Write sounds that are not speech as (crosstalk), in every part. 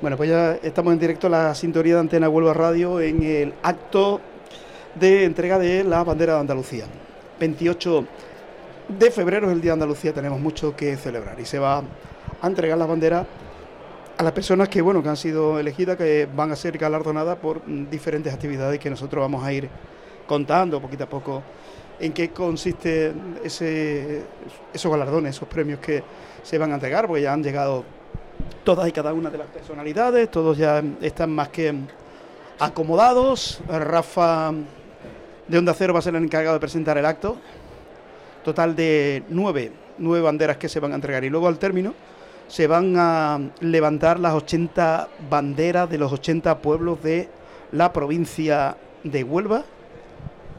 Bueno, pues ya estamos en directo a la sintonía de Antena Huelva Radio en el acto de entrega de la bandera de Andalucía. 28 de febrero es el Día de Andalucía, tenemos mucho que celebrar y se va a entregar la bandera a las personas que, bueno, que han sido elegidas, que van a ser galardonadas por diferentes actividades que nosotros vamos a ir contando poquito a poco en qué consiste ese, esos galardones, esos premios que se van a entregar, porque ya han llegado todas y cada una de las personalidades, todos ya están más que acomodados. Rafa de Onda Cero va a ser el encargado de presentar el acto. Total de nueve, nueve banderas que se van a entregar. Y luego al término se van a levantar las 80 banderas de los 80 pueblos de la provincia de Huelva.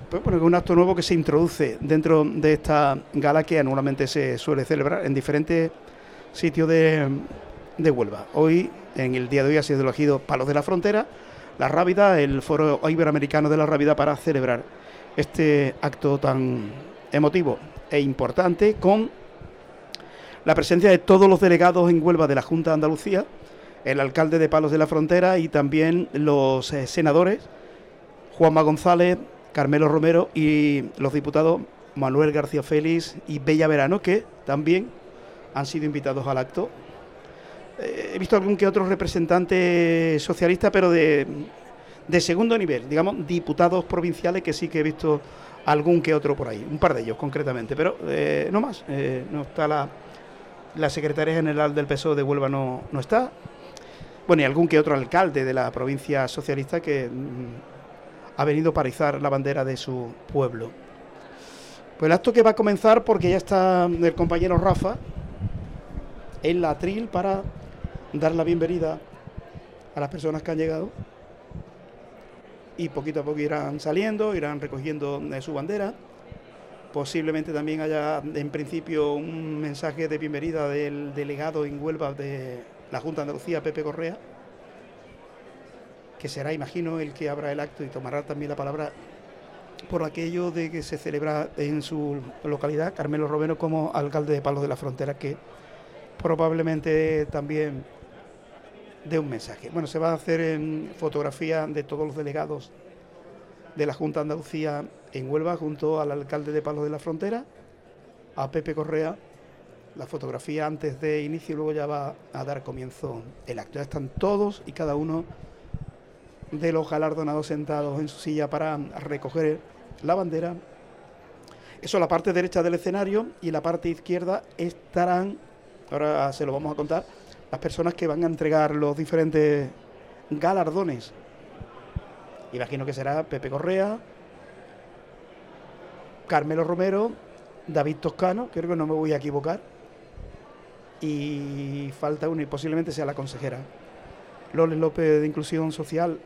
Pues es un acto nuevo que se introduce dentro de esta gala que anualmente se suele celebrar en diferentes sitios de, de Huelva. Hoy, en el día de hoy, ha sido elegido Palos de la Frontera, La Rábida, el Foro Iberoamericano de la Rábida, para celebrar este acto tan emotivo e importante con la presencia de todos los delegados en Huelva de la Junta de Andalucía, el alcalde de Palos de la Frontera y también los eh, senadores Juanma González, Carmelo Romero y los diputados Manuel García Félix y Bella Verano, que también han sido invitados al acto he visto algún que otro representante socialista, pero de, segundo nivel, digamos, diputados provinciales que sí que he visto algún que otro por ahí, un par de ellos concretamente, pero eh, no más. Eh, no está la, la secretaria general del PSOE de Huelva, no, no está. Bueno, y algún que otro alcalde de la provincia socialista que mm, ha venido para izar la bandera de su pueblo. Pues el acto que va a comenzar porque ya está el compañero Rafa en la atril para dar la bienvenida a las personas que han llegado y poquito a poco irán saliendo, irán recogiendo eh, su bandera. Posiblemente también haya en principio un mensaje de bienvenida del delegado en Huelva de la Junta de Andalucía, Pepe Correa, que será, imagino, el que abra el acto y tomará también la palabra por aquello de que se celebra en su localidad, Carmelo Romero como alcalde de Palos de la Frontera, que probablemente también de un mensaje. Bueno, se va a hacer en fotografía de todos los delegados de la Junta de Andalucía en Huelva junto al alcalde de Palos de la Frontera, a Pepe Correa. La fotografía antes de inicio luego ya va a dar comienzo el acto. Ya están todos y cada uno de los galardonados sentados en su silla para recoger la bandera. Eso la parte derecha del escenario y la parte izquierda estarán, ahora se lo vamos a contar, las personas que van a entregar los diferentes galardones. Imagino que será Pepe Correa, Carmelo Romero, David Toscano, creo que no me voy a equivocar, y falta uno y posiblemente sea la consejera. Loles López de Inclusión Social,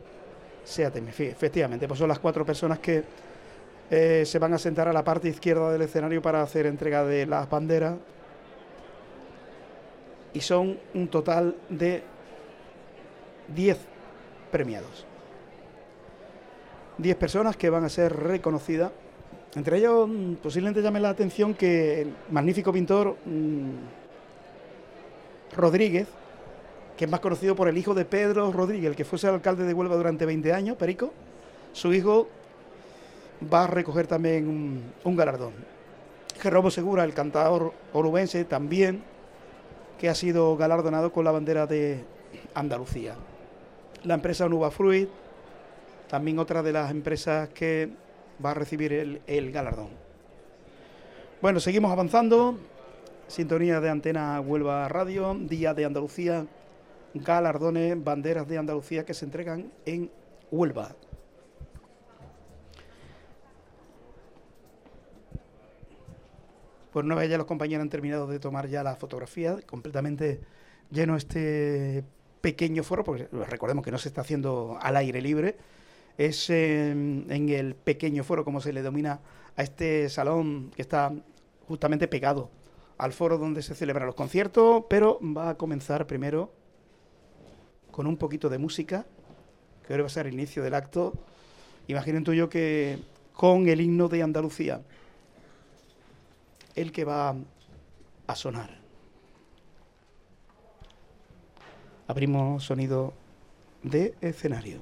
SEATEM, efectivamente, pues son las cuatro personas que eh, se van a sentar a la parte izquierda del escenario para hacer entrega de las banderas y son un total de 10 premiados. 10 personas que van a ser reconocidas. Entre ellos, mm, posiblemente llame la atención que el magnífico pintor mm, Rodríguez, que es más conocido por el hijo de Pedro Rodríguez, que fuese alcalde de Huelva durante 20 años, Perico, su hijo va a recoger también un, un galardón. Jerobo Segura, el cantador orubense, también que ha sido galardonado con la bandera de Andalucía. La empresa Nuba Fruit, también otra de las empresas que va a recibir el, galardón. Bueno, seguimos avanzando. Sintonía de Antena Huelva Radio, Día de Andalucía, galardones, banderas de Andalucía que se entregan en Huelva. Pues una vez ya los compañeros han terminado de tomar ya la fotografía, completamente lleno este pequeño foro, porque recordemos que no se está haciendo al aire libre, es en, el pequeño foro, como se le domina a este salón que está justamente pegado al foro donde se celebran los conciertos, pero va a comenzar primero con un poquito de música, que ahora va a ser el inicio del acto. Imaginen tú yo que con el himno de Andalucía el que va a sonar. Abrimos sonido de escenario.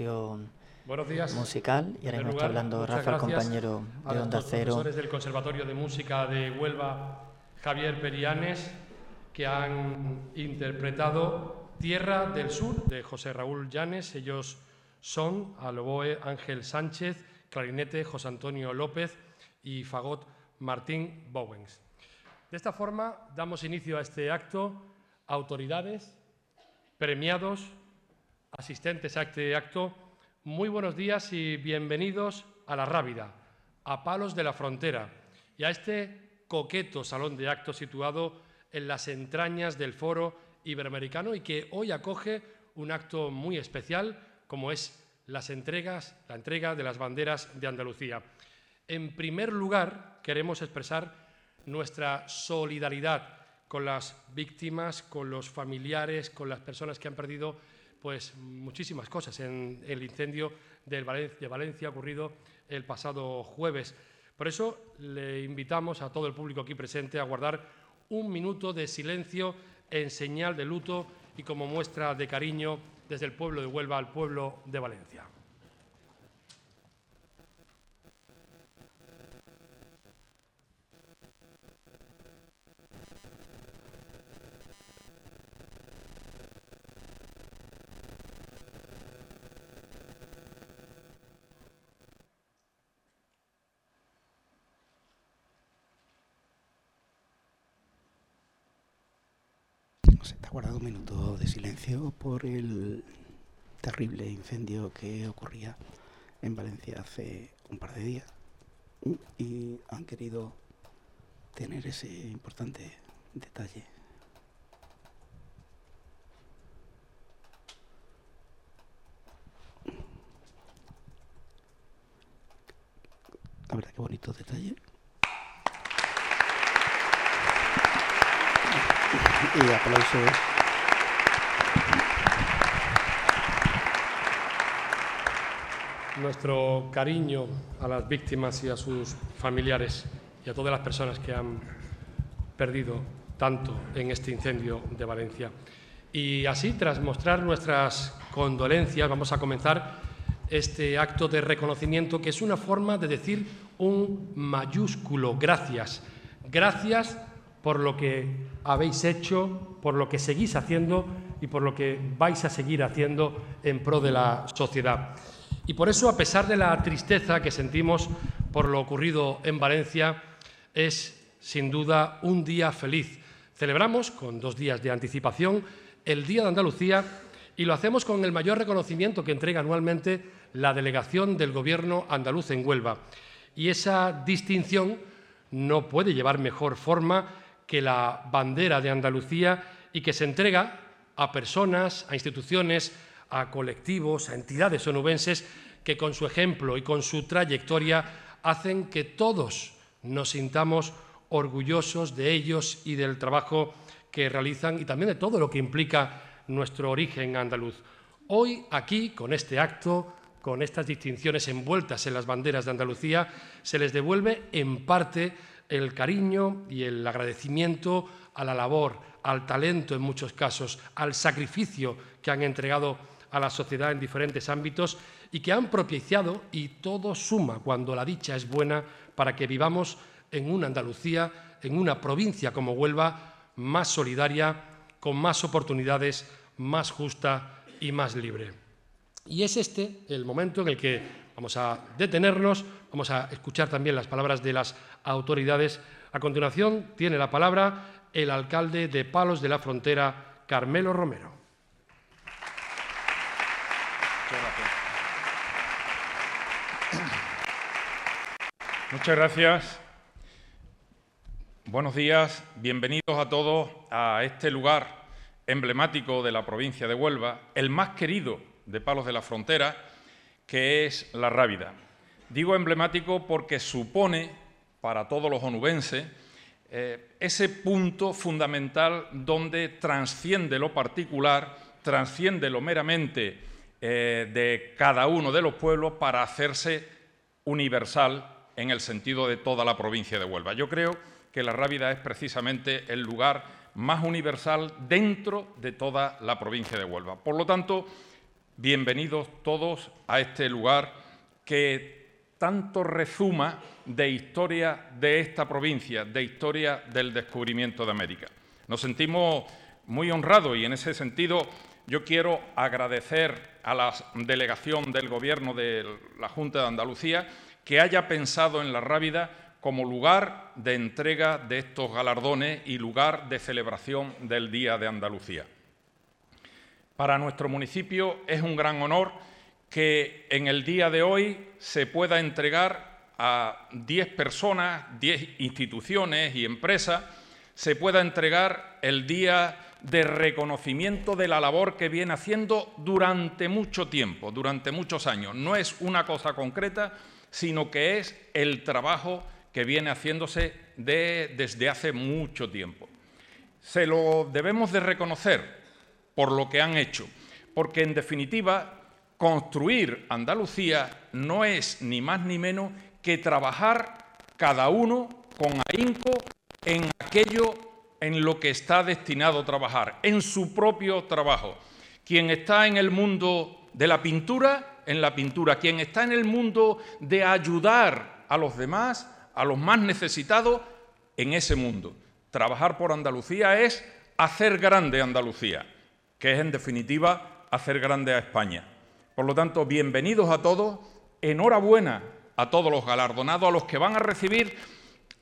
Una actuación musical y ahora mismo está hablando Rafa, el compañero de Onda Cero. profesores del Conservatorio de Música de Huelva Javier Perianes, que han interpretado Tierra del Sur de José Raúl Llanes. Ellos son Aloboe Ángel Sánchez, clarinete José Antonio López y fagot Martín Bowens. De esta forma damos inicio a este acto, autoridades, premiados, asistentes a este acto, muy buenos días y bienvenidos a La Rábida, a Palos de la Frontera y a este coqueto salón de actos situado en las entrañas del foro iberoamericano y que hoy acoge un acto muy especial como es las entregas, la entrega de las banderas de Andalucía. En primer lugar, queremos expresar nuestra solidaridad con las víctimas, con los familiares, con las personas que han perdido pues, muchísimas cosas en el incendio de Valencia ocurrido el pasado jueves. Por eso le invitamos a todo el público aquí presente a guardar un minuto de silencio en señal de luto y como muestra de cariño desde el pueblo de Huelva al pueblo de Valencia. Se está guardado un minuto de silencio por el terrible incendio que ocurría en Valencia hace un par de días y han querido tener ese importante detalle. La verdad, qué bonito detalle. Y. Nuestro cariño a las víctimas y a sus familiares y a todas las personas que han perdido tanto en este incendio de Valencia. Y así, tras mostrar nuestras condolencias, vamos a comenzar este acto de reconocimiento que es una forma de decir un mayúsculo gracias. Gracias por lo que habéis hecho, por lo que seguís haciendo y por lo que vais a seguir haciendo en pro de la sociedad. Y por eso, a pesar de la tristeza que sentimos por lo ocurrido en Valencia, es sin duda un día feliz. Celebramos, con dos días de anticipación, el Día de Andalucía y lo hacemos con el mayor reconocimiento que entrega anualmente la delegación del Gobierno andaluz en Huelva. Y esa distinción no puede llevar mejor forma que la bandera de Andalucía y que se entrega a personas, a instituciones, a colectivos, a entidades onubenses que con su ejemplo y con su trayectoria hacen que todos nos sintamos orgullosos de ellos y del trabajo que realizan y también de todo lo que implica nuestro origen andaluz. Hoy aquí, con este acto, con estas distinciones envueltas en las banderas de Andalucía, se les devuelve en parte el cariño y el agradecimiento a la labor, al talento en muchos casos, al sacrificio que han entregado a la sociedad en diferentes ámbitos y que han propiciado, y todo suma cuando la dicha es buena, para que vivamos en una Andalucía, en una provincia como Huelva, más solidaria, con más oportunidades, más justa y más libre. Y es este el momento en el que vamos a detenernos, vamos a escuchar también las palabras de las autoridades. A continuación tiene la palabra el alcalde de Palos de la Frontera, Carmelo Romero. Muchas gracias. Buenos días, bienvenidos a todos a este lugar emblemático de la provincia de Huelva, el más querido de Palos de la Frontera, que es La Rábida. Digo emblemático porque supone para todos los onubenses eh, ese punto fundamental donde transciende lo particular, transciende lo meramente eh, de cada uno de los pueblos para hacerse universal en el sentido de toda la provincia de Huelva. Yo creo que la Rábida es precisamente el lugar más universal dentro de toda la provincia de Huelva. Por lo tanto, bienvenidos todos a este lugar que tanto rezuma de historia de esta provincia, de historia del descubrimiento de América. Nos sentimos muy honrados y en ese sentido yo quiero agradecer a la delegación del Gobierno de la Junta de Andalucía que haya pensado en la Rábida como lugar de entrega de estos galardones y lugar de celebración del Día de Andalucía. Para nuestro municipio es un gran honor que en el día de hoy se pueda entregar a 10 personas, 10 instituciones y empresas, se pueda entregar el día de reconocimiento de la labor que viene haciendo durante mucho tiempo, durante muchos años. No es una cosa concreta, sino que es el trabajo que viene haciéndose desde hace mucho tiempo. Se lo debemos de reconocer por lo que han hecho, porque en definitiva construir Andalucía no es ni más ni menos que trabajar cada uno con ahínco en aquello en lo que está destinado a trabajar, en su propio trabajo. Quien está en el mundo de la pintura, en la pintura. Quien está en el mundo de ayudar a los demás, a los más necesitados, en ese mundo. Trabajar por Andalucía es hacer grande Andalucía, que es en definitiva hacer grande a España. Por lo tanto, bienvenidos a todos, enhorabuena a todos los galardonados, a los que van a recibir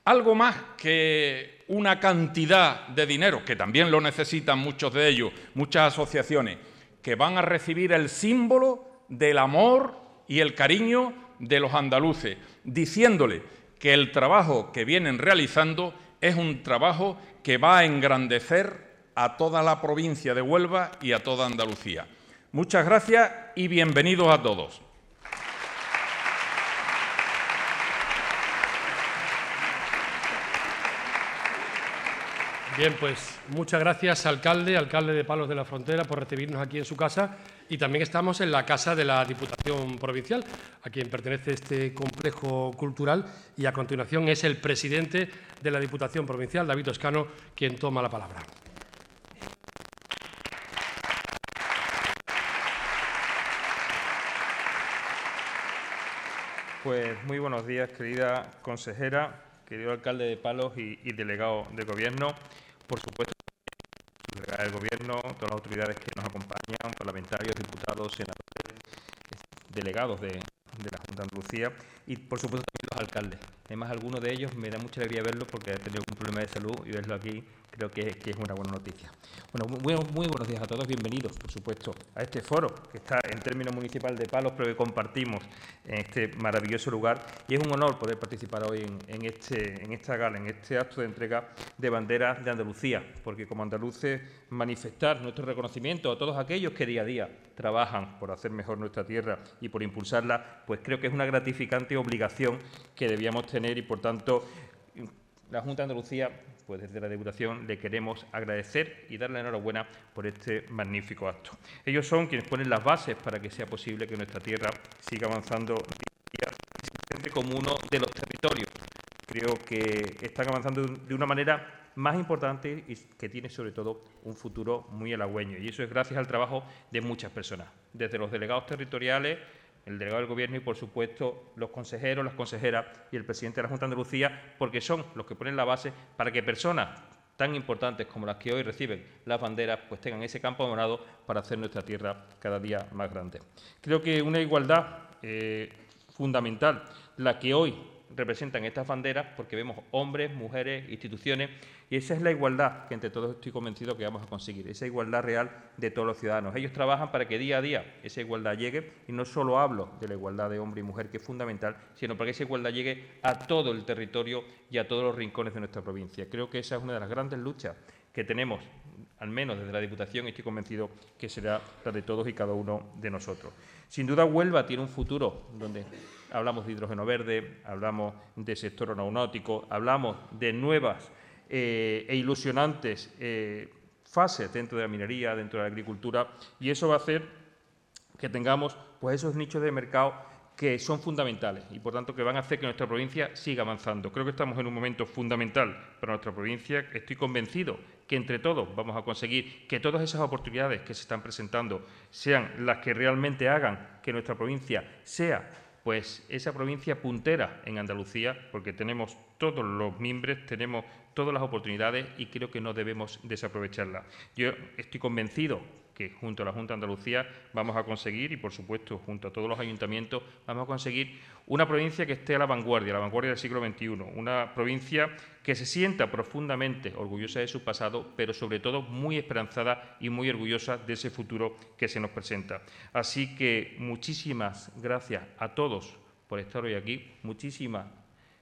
algo más que una cantidad de dinero, que también lo necesitan muchos de ellos, muchas asociaciones, que van a recibir el símbolo del amor y el cariño de los andaluces, diciéndole que el trabajo que vienen realizando es un trabajo que va a engrandecer a toda la provincia de Huelva y a toda Andalucía. Muchas gracias y bienvenidos a todos. Bien, pues muchas gracias, alcalde, alcalde de Palos de la Frontera, por recibirnos aquí en su casa. Y también estamos en la casa de la Diputación Provincial, a quien pertenece este complejo cultural. Y a continuación es el presidente de la Diputación Provincial, David Toscano, quien toma la palabra. Pues muy buenos días, querida consejera, querido alcalde de Palos y, delegado de Gobierno. Por supuesto, el Gobierno, todas las autoridades que nos acompañan, parlamentarios, diputados, senadores, delegados de, la Junta de Andalucía y, por supuesto, también los alcaldes. Además, algunos de ellos me da mucha alegría verlos porque ha tenido un problema de salud y verlo aquí creo que, es una buena noticia. Bueno, muy, buenos días a todos, bienvenidos, por supuesto, a este foro que está en términos municipal de Palos, pero que compartimos en este maravilloso lugar. Y es un honor poder participar hoy en, este, en esta gala, en este acto de entrega de banderas de Andalucía, porque como andaluces manifestar nuestro reconocimiento a todos aquellos que día a día trabajan por hacer mejor nuestra tierra y por impulsarla, pues creo que es una gratificante obligación que debíamos tener y, por tanto, la Junta de Andalucía pues desde la Diputación le queremos agradecer y darle enhorabuena por este magnífico acto. Ellos son quienes ponen las bases para que sea posible que nuestra tierra siga avanzando como uno de los territorios. Creo que están avanzando de una manera más importante y que tiene sobre todo un futuro muy halagüeño. Y eso es gracias al trabajo de muchas personas, desde los delegados territoriales, el delegado del Gobierno y, por supuesto, los consejeros, las consejeras y el presidente de la Junta de Andalucía, porque son los que ponen la base para que personas tan importantes como las que hoy reciben las banderas, pues tengan ese campo abonado para hacer nuestra tierra cada día más grande. Creo que una igualdad eh, fundamental, la que hoy representan estas banderas porque vemos hombres, mujeres, instituciones, y esa es la igualdad que entre todos estoy convencido que vamos a conseguir, esa igualdad real de todos los ciudadanos. Ellos trabajan para que día a día esa igualdad llegue, y no solo hablo de la igualdad de hombre y mujer, que es fundamental, sino para que esa igualdad llegue a todo el territorio y a todos los rincones de nuestra provincia. Creo que esa es una de las grandes luchas que tenemos, al menos desde la Diputación, y estoy convencido que será la de todos y cada uno de nosotros. Sin duda, Huelva tiene un futuro donde hablamos de hidrógeno verde, hablamos de sector aeronáutico, hablamos de nuevas eh, e ilusionantes eh, fases dentro de la minería, dentro de la agricultura, y eso va a hacer que tengamos pues, esos nichos de mercado que son fundamentales y, por tanto, que van a hacer que nuestra provincia siga avanzando. Creo que estamos en un momento fundamental para nuestra provincia. Estoy convencido que entre todos vamos a conseguir que todas esas oportunidades que se están presentando sean las que realmente hagan que nuestra provincia sea pues esa provincia puntera en Andalucía, porque tenemos todos los miembros, tenemos todas las oportunidades y creo que no debemos desaprovecharlas. Yo estoy convencido que junto a la Junta de Andalucía vamos a conseguir, y por supuesto junto a todos los ayuntamientos, vamos a conseguir una provincia que esté a la vanguardia, a la vanguardia del siglo XXI, una provincia que se sienta profundamente orgullosa de su pasado, pero sobre todo muy esperanzada y muy orgullosa de ese futuro que se nos presenta. Así que muchísimas gracias a todos por estar hoy aquí, muchísimas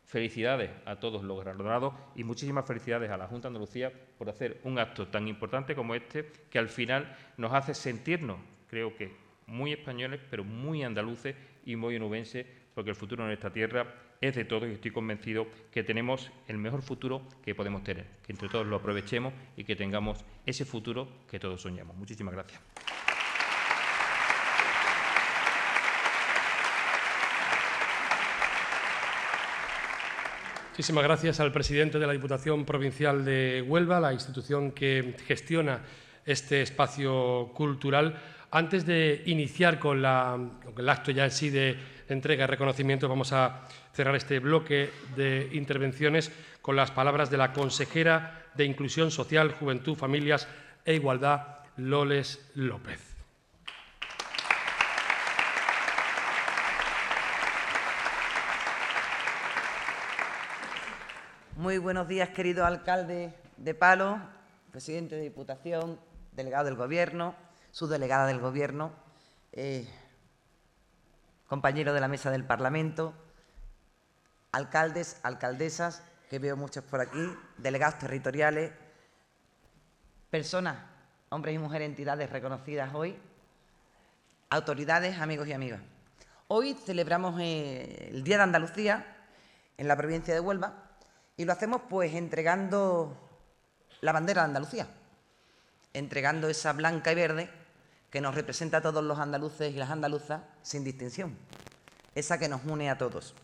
Felicidades a todos los galardonados y muchísimas felicidades a la Junta de Andalucía por hacer un acto tan importante como este, que al final nos hace sentirnos, creo que, muy españoles, pero muy andaluces y muy onubenses, porque el futuro de nuestra tierra es de todos y estoy convencido que tenemos el mejor futuro que podemos tener, que entre todos lo aprovechemos y que tengamos ese futuro que todos soñamos. Muchísimas gracias. Muchísimas gracias al presidente de la Diputación Provincial de Huelva, la institución que gestiona este espacio cultural. Antes de iniciar con, el acto ya en sí de entrega y reconocimiento, vamos a cerrar este bloque de intervenciones con las palabras de la consejera de Inclusión Social, Juventud, Familias e Igualdad, Loles López. Muy buenos días, querido alcalde de Palo, presidente de Diputación, delegado del Gobierno, subdelegada del Gobierno, eh, compañero de la mesa del Parlamento, alcaldes, alcaldesas, que veo muchos por aquí, delegados territoriales, personas, hombres y mujeres, entidades reconocidas hoy, autoridades, amigos y amigas. Hoy celebramos eh, el Día de Andalucía en la provincia de Huelva y lo hacemos pues entregando la bandera de Andalucía, entregando esa blanca y verde que nos representa a todos los andaluces y las andaluzas sin distinción, esa que nos une a todos.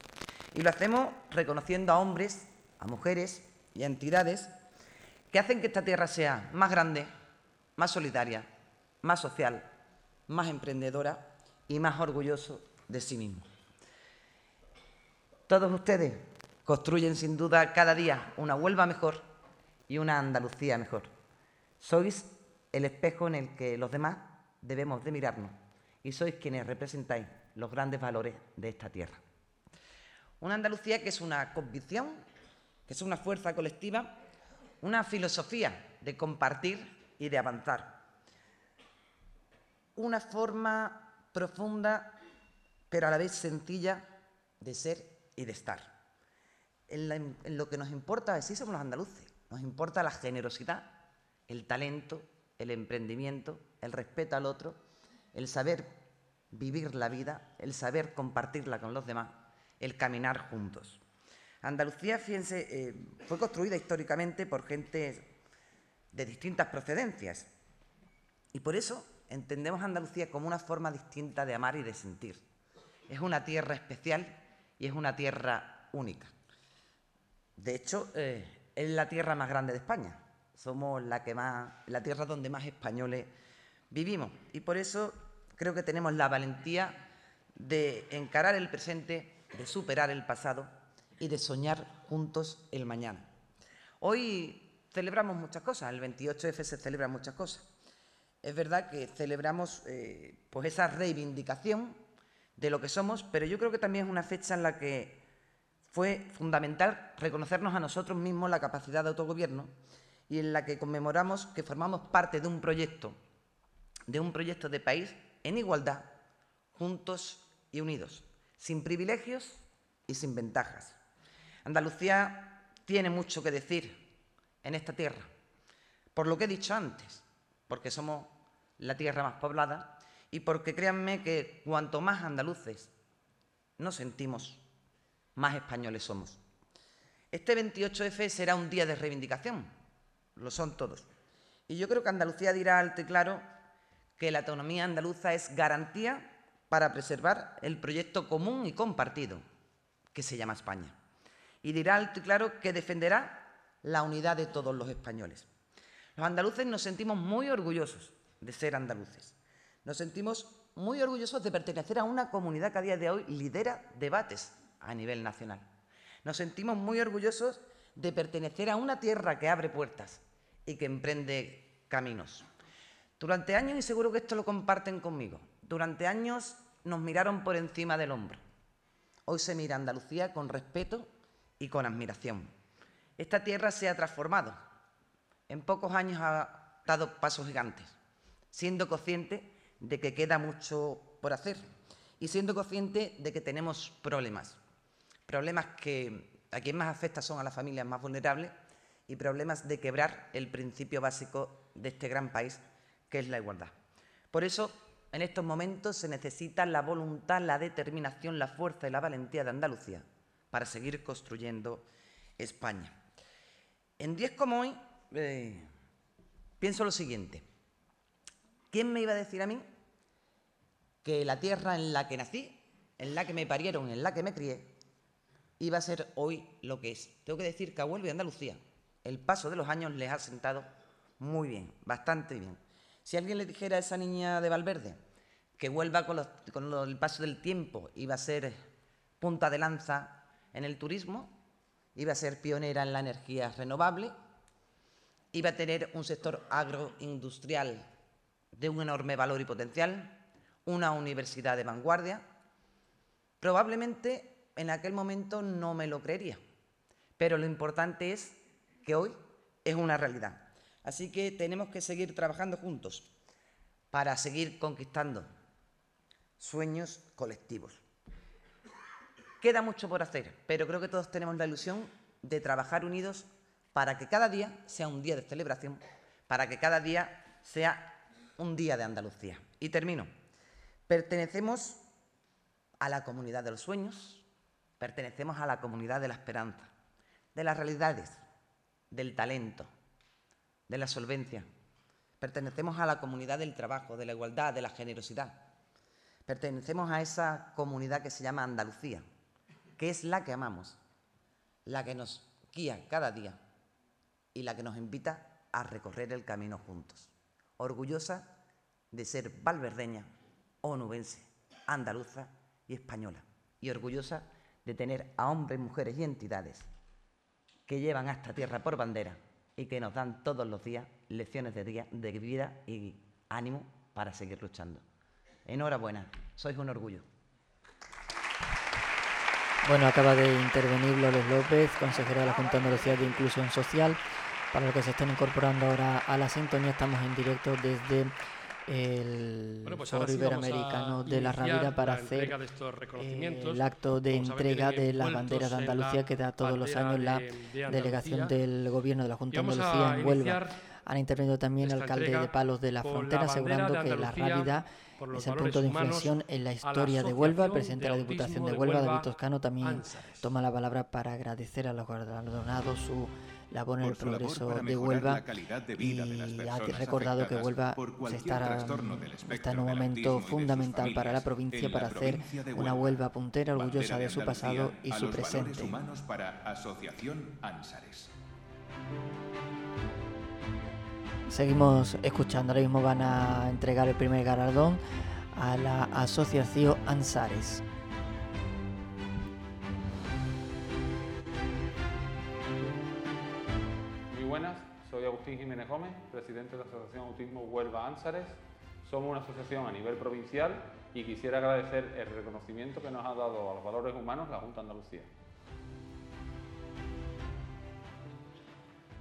Y lo hacemos reconociendo a hombres, a mujeres y a entidades que hacen que esta tierra sea más grande, más solidaria, más social, más emprendedora y más orgulloso de sí mismo. Todos ustedes construyen sin duda cada día una Huelva mejor y una Andalucía mejor. Sois el espejo en el que los demás debemos de mirarnos y sois quienes representáis los grandes valores de esta tierra. Una Andalucía que es una convicción, que es una fuerza colectiva, una filosofía de compartir y de avanzar. Una forma profunda, pero a la vez sencilla, de ser y de estar en, lo que nos importa, así somos los andaluces, nos importa la generosidad, el talento, el emprendimiento, el respeto al otro, el saber vivir la vida, el saber compartirla con los demás, el caminar juntos. Andalucía, fíjense, eh, fue construida históricamente por gente de distintas procedencias y por eso entendemos Andalucía como una forma distinta de amar y de sentir. Es una tierra especial y es una tierra única. De hecho, eh, es la tierra más grande de España. Somos la, que más, la tierra donde más españoles vivimos. Y por eso creo que tenemos la valentía de encarar el presente, de superar el pasado y de soñar juntos el mañana. Hoy celebramos muchas cosas, el 28F se celebran muchas cosas. Es verdad que celebramos eh, pues esa reivindicación de lo que somos, pero yo creo que también es una fecha en la que fue fundamental reconocernos a nosotros mismos la capacidad de autogobierno y en la que conmemoramos que formamos parte de un proyecto, de un proyecto de país en igualdad, juntos y unidos, sin privilegios y sin ventajas. Andalucía tiene mucho que decir en esta tierra, por lo que he dicho antes, porque somos la tierra más poblada y porque créanme que cuanto más andaluces nos sentimos, más españoles somos. Este 28F será un día de reivindicación, lo son todos. Y yo creo que Andalucía dirá alto y claro que la autonomía andaluza es garantía para preservar el proyecto común y compartido que se llama España. Y dirá alto y claro que defenderá la unidad de todos los españoles. Los andaluces nos sentimos muy orgullosos de ser andaluces. Nos sentimos muy orgullosos de pertenecer a una comunidad que a día de hoy lidera debates a nivel nacional. Nos sentimos muy orgullosos de pertenecer a una tierra que abre puertas y que emprende caminos. Durante años, y seguro que esto lo comparten conmigo, durante años nos miraron por encima del hombro. Hoy se mira Andalucía con respeto y con admiración. Esta tierra se ha transformado. En pocos años ha dado pasos gigantes, siendo consciente de que queda mucho por hacer y siendo consciente de que tenemos problemas. Problemas que a quien más afecta son a las familias más vulnerables y problemas de quebrar el principio básico de este gran país, que es la igualdad. Por eso, en estos momentos se necesita la voluntad, la determinación, la fuerza y la valentía de Andalucía para seguir construyendo España. En días como hoy, eh, pienso lo siguiente. ¿Quién me iba a decir a mí que la tierra en la que nací, en la que me parieron, en la que me crié, iba a ser hoy lo que es? Tengo que decir que a Huelva y Andalucía el paso de los años les ha sentado muy bien, bastante bien. Si alguien le dijera a esa niña de Valverde que Huelva con el paso del tiempo iba a ser punta de lanza en el turismo, iba a ser pionera en la energía renovable, iba a tener un sector agroindustrial de un enorme valor y potencial, una universidad de vanguardia. Probablemente en aquel momento no me lo creería, pero lo importante es que hoy es una realidad. Así que tenemos que seguir trabajando juntos para seguir conquistando sueños colectivos. Queda mucho por hacer, pero creo que todos tenemos la ilusión de trabajar unidos para que cada día sea un día de celebración, para que cada día sea un día de Andalucía. Y termino. Pertenecemos a la comunidad de los sueños, pertenecemos a la comunidad de la esperanza, de las realidades, del talento, de la solvencia. Pertenecemos a la comunidad del trabajo, de la igualdad, de la generosidad. Pertenecemos a esa comunidad que se llama Andalucía, que es la que amamos, la que nos guía cada día y la que nos invita a recorrer el camino juntos. Orgullosa de ser valverdeña, onubense, andaluza y española. Y orgullosa de tener a hombres, mujeres y entidades que llevan a esta tierra por bandera y que nos dan todos los días lecciones de, día, de vida y ánimo para seguir luchando. Enhorabuena, sois un orgullo. Bueno, acaba de intervenir López, consejero de la Junta de de Inclusión Social. Para los que se estén incorporando ahora a la sintonía, estamos en directo desde el pues Foro Iberoamericano de la Rábida para hacer eh, el acto de entrega de las banderas de Andalucía que da todos los años la delegación del Gobierno de la Junta de Andalucía en Huelva. Han intervenido también el alcalde de Palos de la Frontera, asegurando que la Rábida es el punto de inflexión en la historia de Huelva. El presidente de la Diputación de Huelva, David Toscano, también toma la palabra para agradecer a los galardonados su labor en el progreso de Huelva y ha recordado que Huelva está, está en un momento fundamental para la provincia para hacer una Huelva puntera orgullosa de su pasado y su presente. Seguimos escuchando, ahora mismo van a entregar el primer galardón a la Asociación Ansares. Soy Agustín Jiménez Gómez, presidente de la Asociación Autismo Huelva Ansares. Somos una asociación a nivel provincial y quisiera agradecer el reconocimiento que nos ha dado a los valores humanos la Junta Andalucía.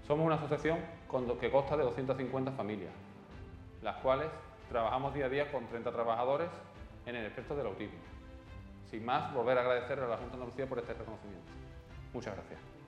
Somos una asociación que consta de 250 familias, las cuales trabajamos día a día con 30 trabajadores en el espectro del autismo. Sin más, volver a agradecer a la Junta Andalucía por este reconocimiento. Muchas gracias.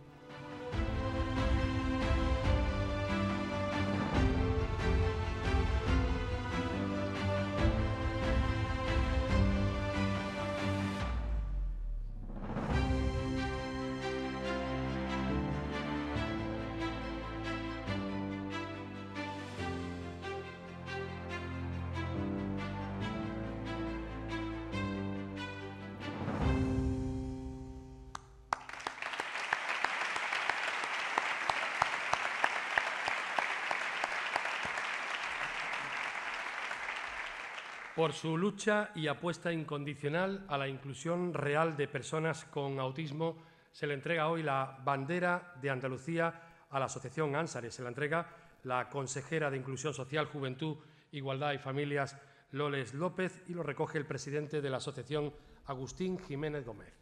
Por su lucha y apuesta incondicional a la inclusión real de personas con autismo, se le entrega hoy la bandera de Andalucía a la Asociación Ánsares. Se la entrega la consejera de Inclusión Social, Juventud, Igualdad y Familias, Loles López, y lo recoge el presidente de la Asociación, Agustín Jiménez Gómez.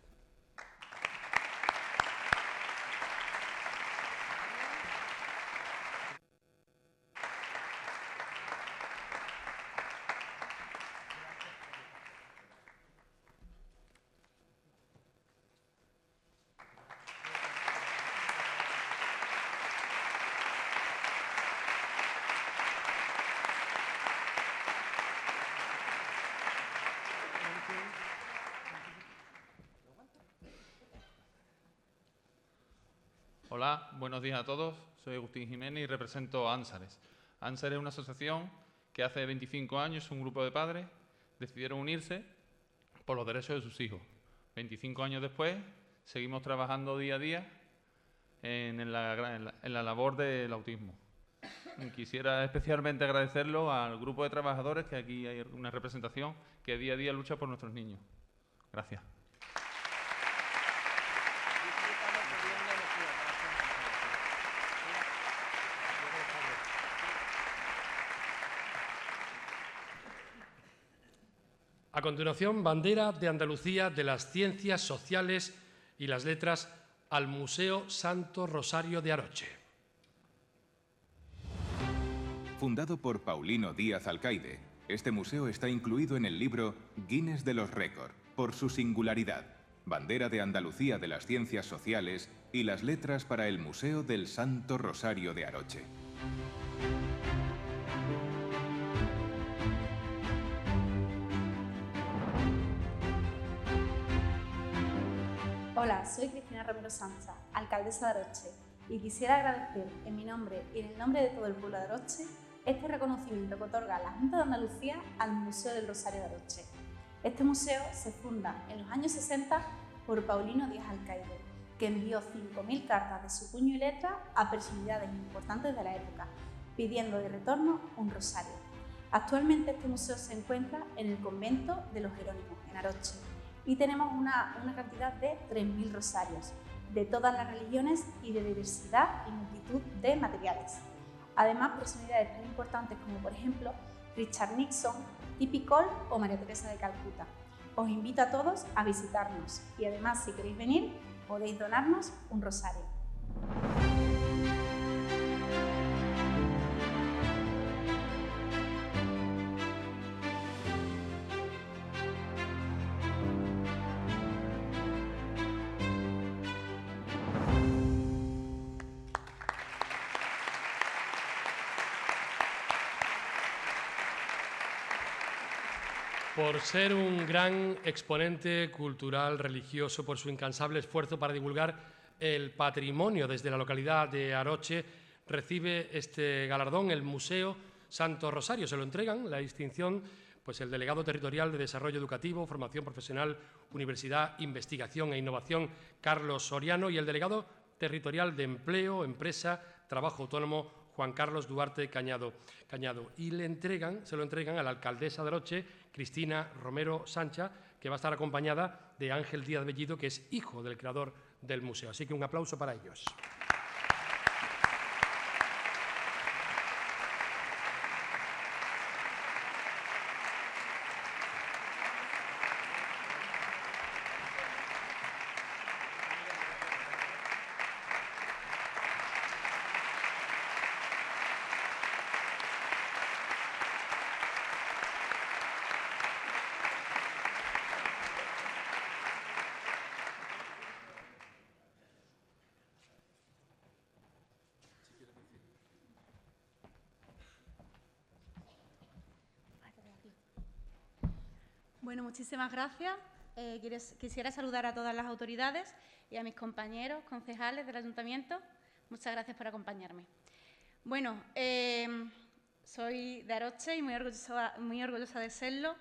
Hola, buenos días a todos. Soy Agustín Jiménez y represento Ansares. Ansares es una asociación que hace 25 años un grupo de padres decidieron unirse por los derechos de sus hijos. 25 años después seguimos trabajando día a día en la, en la labor del autismo. Quisiera especialmente agradecerlo al grupo de trabajadores, que aquí hay una representación, que día a día lucha por nuestros niños. Gracias. A continuación, bandera de Andalucía de las Ciencias Sociales y las Letras al Museo Santo Rosario de Aroche. Fundado por Paulino Díaz Alcaide, este museo está incluido en el libro Guinness de los Récords por su singularidad, bandera de Andalucía de las Ciencias Sociales y las Letras para el Museo del Santo Rosario de Aroche. Hola, soy Cristina Romero Sanza, alcaldesa de Aroche, y quisiera agradecer en mi nombre y en el nombre de todo el pueblo de Aroche este reconocimiento que otorga la Junta de Andalucía al Museo del Rosario de Aroche. Este museo se funda en los años 60 por Paulino Díaz Alcaide, que envió 5.000 cartas de su puño y letra a personalidades importantes de la época, pidiendo de retorno un rosario. Actualmente este museo se encuentra en el convento de los Jerónimos, en Aroche, y tenemos una, cantidad de 3.000 rosarios de todas las religiones y de diversidad y multitud de materiales. Además, personalidades tan importantes como por ejemplo Richard Nixon, Tippy Cole o María Teresa de Calcuta. Os invito a todos a visitarnos y además si queréis venir podéis donarnos un rosario. Por ser un gran exponente cultural, religioso, por su incansable esfuerzo para divulgar el patrimonio desde la localidad de Aroche, recibe este galardón el Museo Santo Rosario. Se lo entregan la distinción pues el delegado territorial de Desarrollo Educativo, Formación Profesional, Universidad, Investigación e Innovación, Carlos Soriano, y el delegado territorial de Empleo, Empresa, Trabajo Autónomo, Juan Carlos Duarte Cañado. Y le entregan, se lo entregan a la alcaldesa de Roche, Cristina Romero Sancha, que va a estar acompañada de Ángel Díaz Bellido, que es hijo del creador del museo. Así que un aplauso para ellos. Bueno, muchísimas gracias. Eh, quisiera saludar a todas las autoridades y a mis compañeros concejales del ayuntamiento. Muchas gracias por acompañarme. Bueno, em, soy de Aroche y muy orgullosa, de serlo.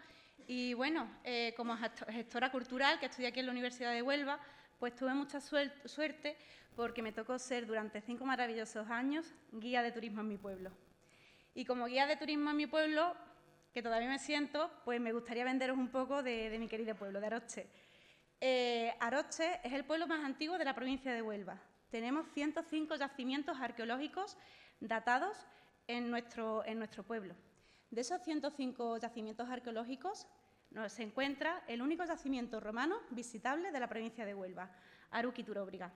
Y bueno, eh, como gestora cultural que estudié aquí en la Universidad de Huelva, pues tuve mucha suerte porque me tocó ser durante cinco maravillosos años guía de turismo en mi pueblo. Y como guía de turismo en mi pueblo, que todavía me siento, pues me gustaría venderos un poco de, mi querido pueblo, de Aroche. Eh, Aroche es el pueblo más antiguo de la provincia de Huelva. Tenemos 105 yacimientos arqueológicos datados en nuestro, en nuestro pueblo. De esos 105 yacimientos arqueológicos se encuentra el único yacimiento romano visitable de la provincia de Huelva, Aruqui Turóbriga.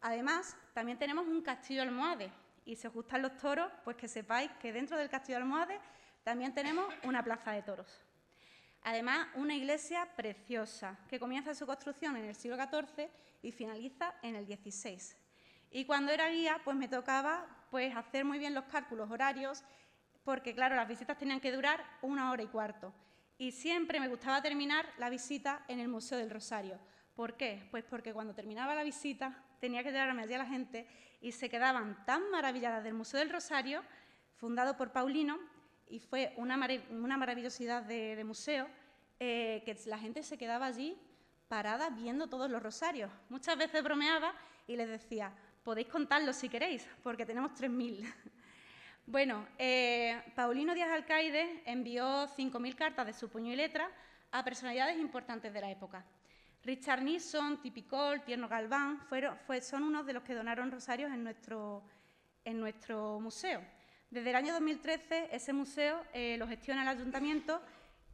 Además, también tenemos un castillo almohade y si os gustan los toros, pues que sepáis que dentro del castillo almohade también tenemos una plaza de toros. Además, una iglesia preciosa que comienza su construcción en el siglo XIV y finaliza en el XVI. Y cuando era guía, pues me tocaba pues, hacer muy bien los cálculos horarios, porque claro, las visitas tenían que durar una hora y cuarto. Y siempre me gustaba terminar la visita en el Museo del Rosario. ¿Por qué? Pues porque cuando terminaba la visita tenía que llevarme allí a la gente y se quedaban tan maravilladas del Museo del Rosario, fundado por Paulino, y fue una, maravillosidad de, museo, eh, que la gente se quedaba allí parada viendo todos los rosarios. Muchas veces bromeaba y les decía, podéis contarlos si queréis, porque tenemos 3.000. (laughs) bueno, eh, Paulino Díaz Alcaide envió 5.000 cartas de su puño y letra a personalidades importantes de la época. Richard Nixon, Tipicol, Tierno Galván fueron, son unos de los que donaron rosarios en nuestro, en nuestro museo. Desde el año 2013 ese museo eh, lo gestiona el ayuntamiento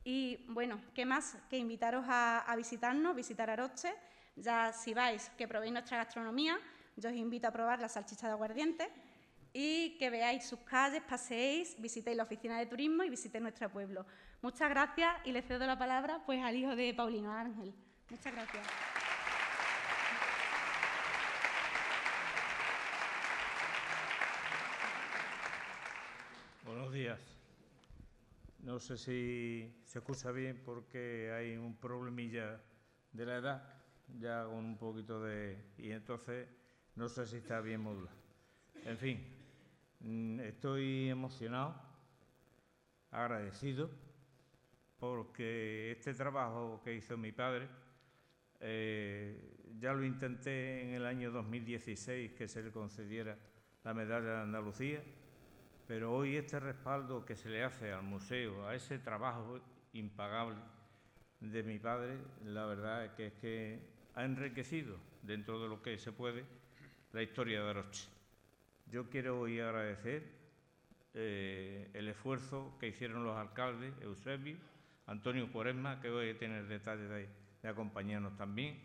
y, bueno, ¿qué más que invitaros a, visitarnos, visitar Aroche? Ya si vais, que probéis nuestra gastronomía, yo os invito a probar la salchicha de aguardiente y que veáis sus calles, paseéis, visitéis la oficina de turismo y visitéis nuestro pueblo. Muchas gracias y le cedo la palabra pues, al hijo de Paulino Ángel. Muchas gracias. Días. No sé si se escucha bien porque hay un problemilla de la edad, ya con un poquito de... y entonces no sé si está bien modulado. En fin, mm, estoy emocionado, agradecido, porque este trabajo que hizo mi padre, eh, ya lo intenté en el año 2016 que se le concediera la medalla de Andalucía pero hoy este respaldo que se le hace al museo, a ese trabajo impagable de mi padre, la verdad es que es que ha enriquecido dentro de lo que se puede la historia de Aroche. Yo quiero hoy agradecer eh, el esfuerzo que hicieron los alcaldes, Eusebio, Antonio Cuaresma, que hoy tiene el detalle de, acompañarnos también,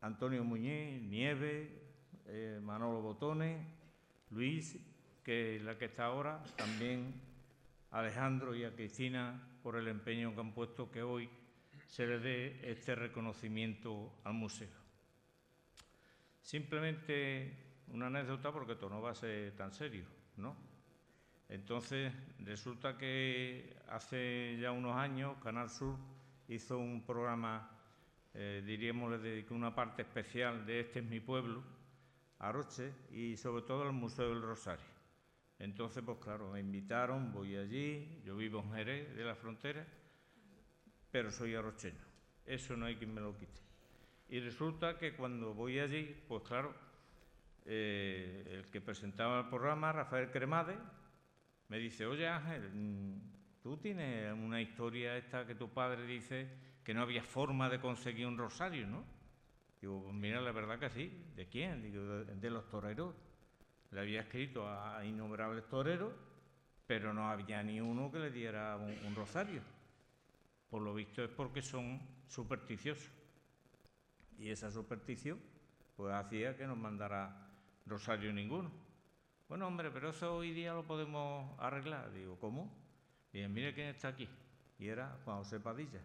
Antonio Muñiz, Nieve, eh, Manolo Botones, Luis que la que está ahora, también a Alejandro y a Cristina por el empeño que han puesto que hoy se le dé este reconocimiento al museo. Simplemente una anécdota porque esto no va a ser tan serio, ¿no? Entonces, resulta que hace ya unos años Canal Sur hizo un programa, eh, diríamos, le dedicó una parte especial de Este es mi pueblo, a Roche, y sobre todo al Museo del Rosario. Entonces, pues claro, me invitaron, voy allí, yo vivo en Jerez de la frontera, pero soy arrocheño. Eso no hay quien me lo quite. Y resulta que cuando voy allí, pues claro, eh, el que presentaba el programa, Rafael Cremade, me dice, oye Ángel, mm, tú tienes una historia esta que tu padre dice que no había forma de conseguir un rosario, ¿no? Digo, pues mira, la verdad que sí. ¿De quién? Digo, de los toreros le había escrito a innumerables toreros, pero no había ni uno que le diera un, rosario. Por lo visto es porque son supersticiosos. Y esa superstición pues hacía que nos mandara rosario ninguno. Bueno, hombre, pero eso hoy día lo podemos arreglar. Digo, ¿cómo? Y mire quién está aquí. Y era Juan José Padilla,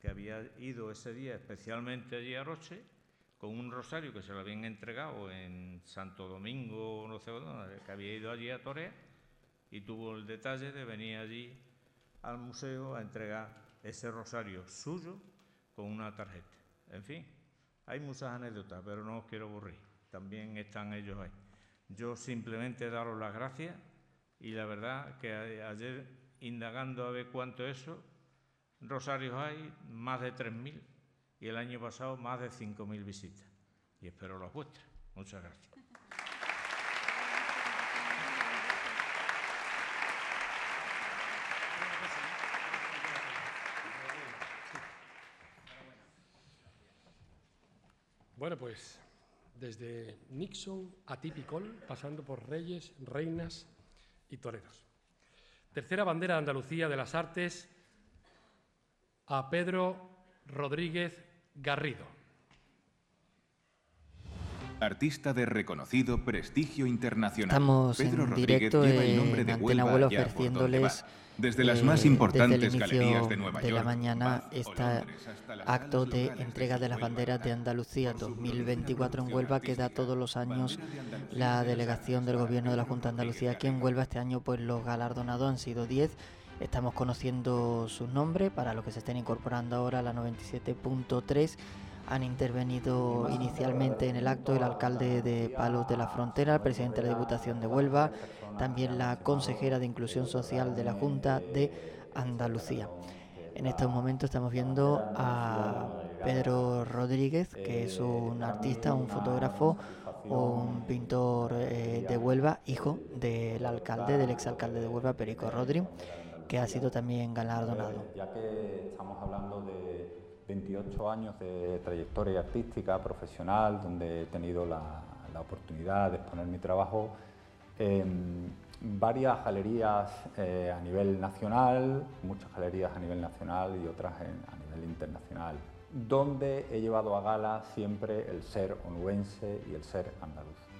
que había ido ese día especialmente allí a Roche con un rosario que se lo habían entregado en Santo Domingo, no sé dónde, que había ido allí a Torea y tuvo el detalle de venir allí al museo a entregar ese rosario suyo con una tarjeta. En fin, hay muchas anécdotas, pero no os quiero aburrir. También están ellos ahí. Yo simplemente daros las gracias y la verdad que ayer indagando a ver cuánto es eso, rosarios hay, más de 3.000 y el año pasado más de 5.000 visitas. Y espero las vuestras. Muchas gracias. Bueno, pues desde Nixon a Tipicol, pasando por reyes, reinas y toreros. Tercera bandera de Andalucía de las Artes a Pedro Rodríguez Garrido. Artista de reconocido prestigio internacional. Estamos Pedro en Rodríguez directo lleva el en nombre de Antena Huelva allá ofreciéndoles. Desde las eh, más desde el importantes inicio galerías de Nueva York, la mañana este las acto de de entrega de las banderas de Andalucía por su 2024 en Huelva que da todos los años de la de delegación del gobierno de la Junta de Andalucía aquí en Huelva este año pues los galardonados han sido 10 estamos conociendo sus nombres para los que se estén incorporando ahora a la 97.3 han intervenido inicialmente en el acto el alcalde de Palos de la Frontera, el presidente de la Diputación de Huelva, también la consejera de Inclusión Social de la Junta de Andalucía. En estos momentos estamos viendo a Pedro Rodríguez, que es un artista, un fotógrafo, un pintor eh, de Huelva, hijo del alcalde, del exalcalde de Huelva, Perico Rodri, que ha sido también galardonado. Ya que estamos hablando de 28 años de trayectoria artística, profesional, donde he tenido la, la oportunidad de exponer mi trabajo en varias galerías eh, a nivel nacional, muchas galerías a nivel nacional y otras a nivel internacional, donde he llevado a gala siempre el ser onubense y el ser andaluz.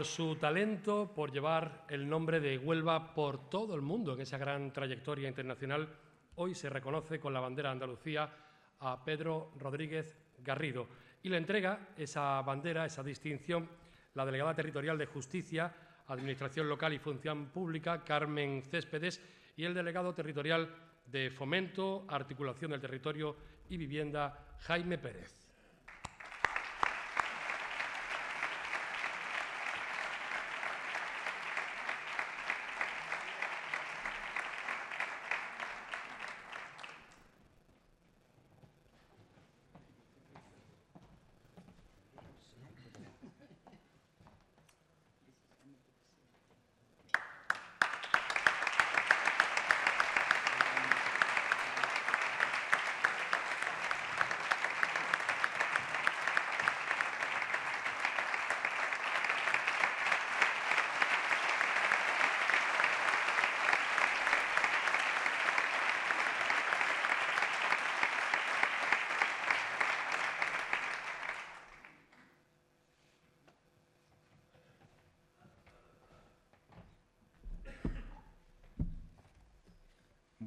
Por su talento, por llevar el nombre de Huelva por todo el mundo en esa gran trayectoria internacional. Hoy se reconoce con la bandera de Andalucía a Pedro Rodríguez Garrido y le entrega esa bandera, esa distinción, la delegada territorial de Justicia, Administración Local y Función Pública, Carmen Céspedes, y el delegado territorial de Fomento, Articulación del Territorio y Vivienda, Jaime Pérez.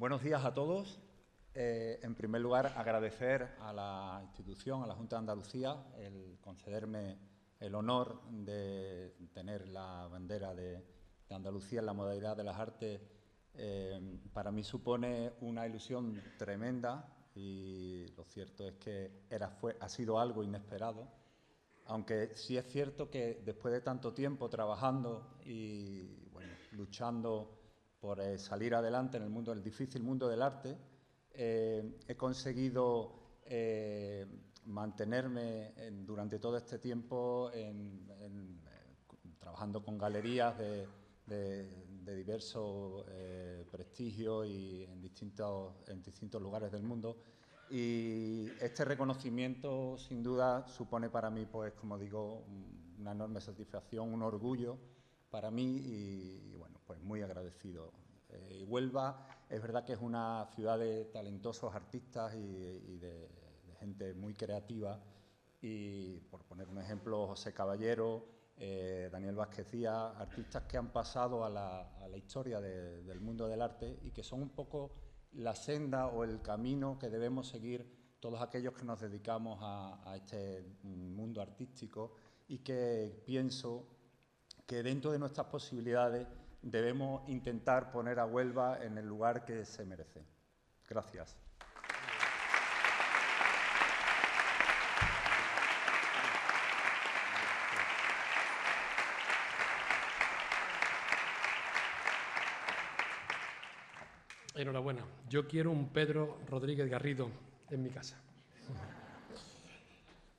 Buenos días a todos. Eh, en primer lugar, agradecer a la institución, a la Junta de Andalucía, el concederme el honor de tener la bandera de, Andalucía en la modalidad de las artes. Eh, para mí supone una ilusión tremenda y lo cierto es que era, fue, ha sido algo inesperado. Aunque sí es cierto que después de tanto tiempo trabajando y luchando por eh, salir adelante en el mundo, el difícil mundo del arte, eh, he conseguido eh, mantenerme en- durante todo este tiempo en- en, eh, trabajando con galerías de, de- de diverso eh, prestigio y en distintos, en distintos lugares del mundo. Y este reconocimiento, sin duda, supone para mí, pues, como digo, un- una enorme satisfacción, un orgullo para mí y, y, bueno, pues muy agradecido. Eh, Huelva es verdad que es una ciudad de talentosos artistas y, y de, de gente muy creativa y, por poner un ejemplo, José Caballero, eh, Daniel Vázquez Díaz, artistas que han pasado a la, a la historia de- del mundo del arte y que son un poco la senda o el camino que debemos seguir todos aquellos que nos dedicamos a, a este mundo artístico y que pienso que dentro de nuestras posibilidades debemos intentar poner a Huelva en el lugar que se merece. Gracias. Enhorabuena. Yo quiero un Pedro Rodríguez Garrido en mi casa.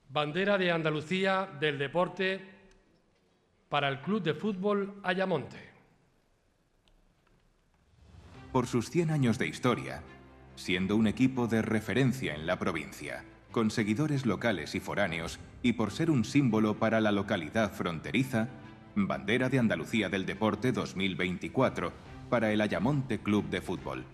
Bandera de Andalucía del deporte para el Club de Fútbol Ayamonte. Por sus 100 años de historia, siendo un equipo de referencia en la provincia, con seguidores locales y foráneos, y por ser un símbolo para la localidad fronteriza, Bandera de Andalucía del Deporte 2024 para el Ayamonte Club de Fútbol.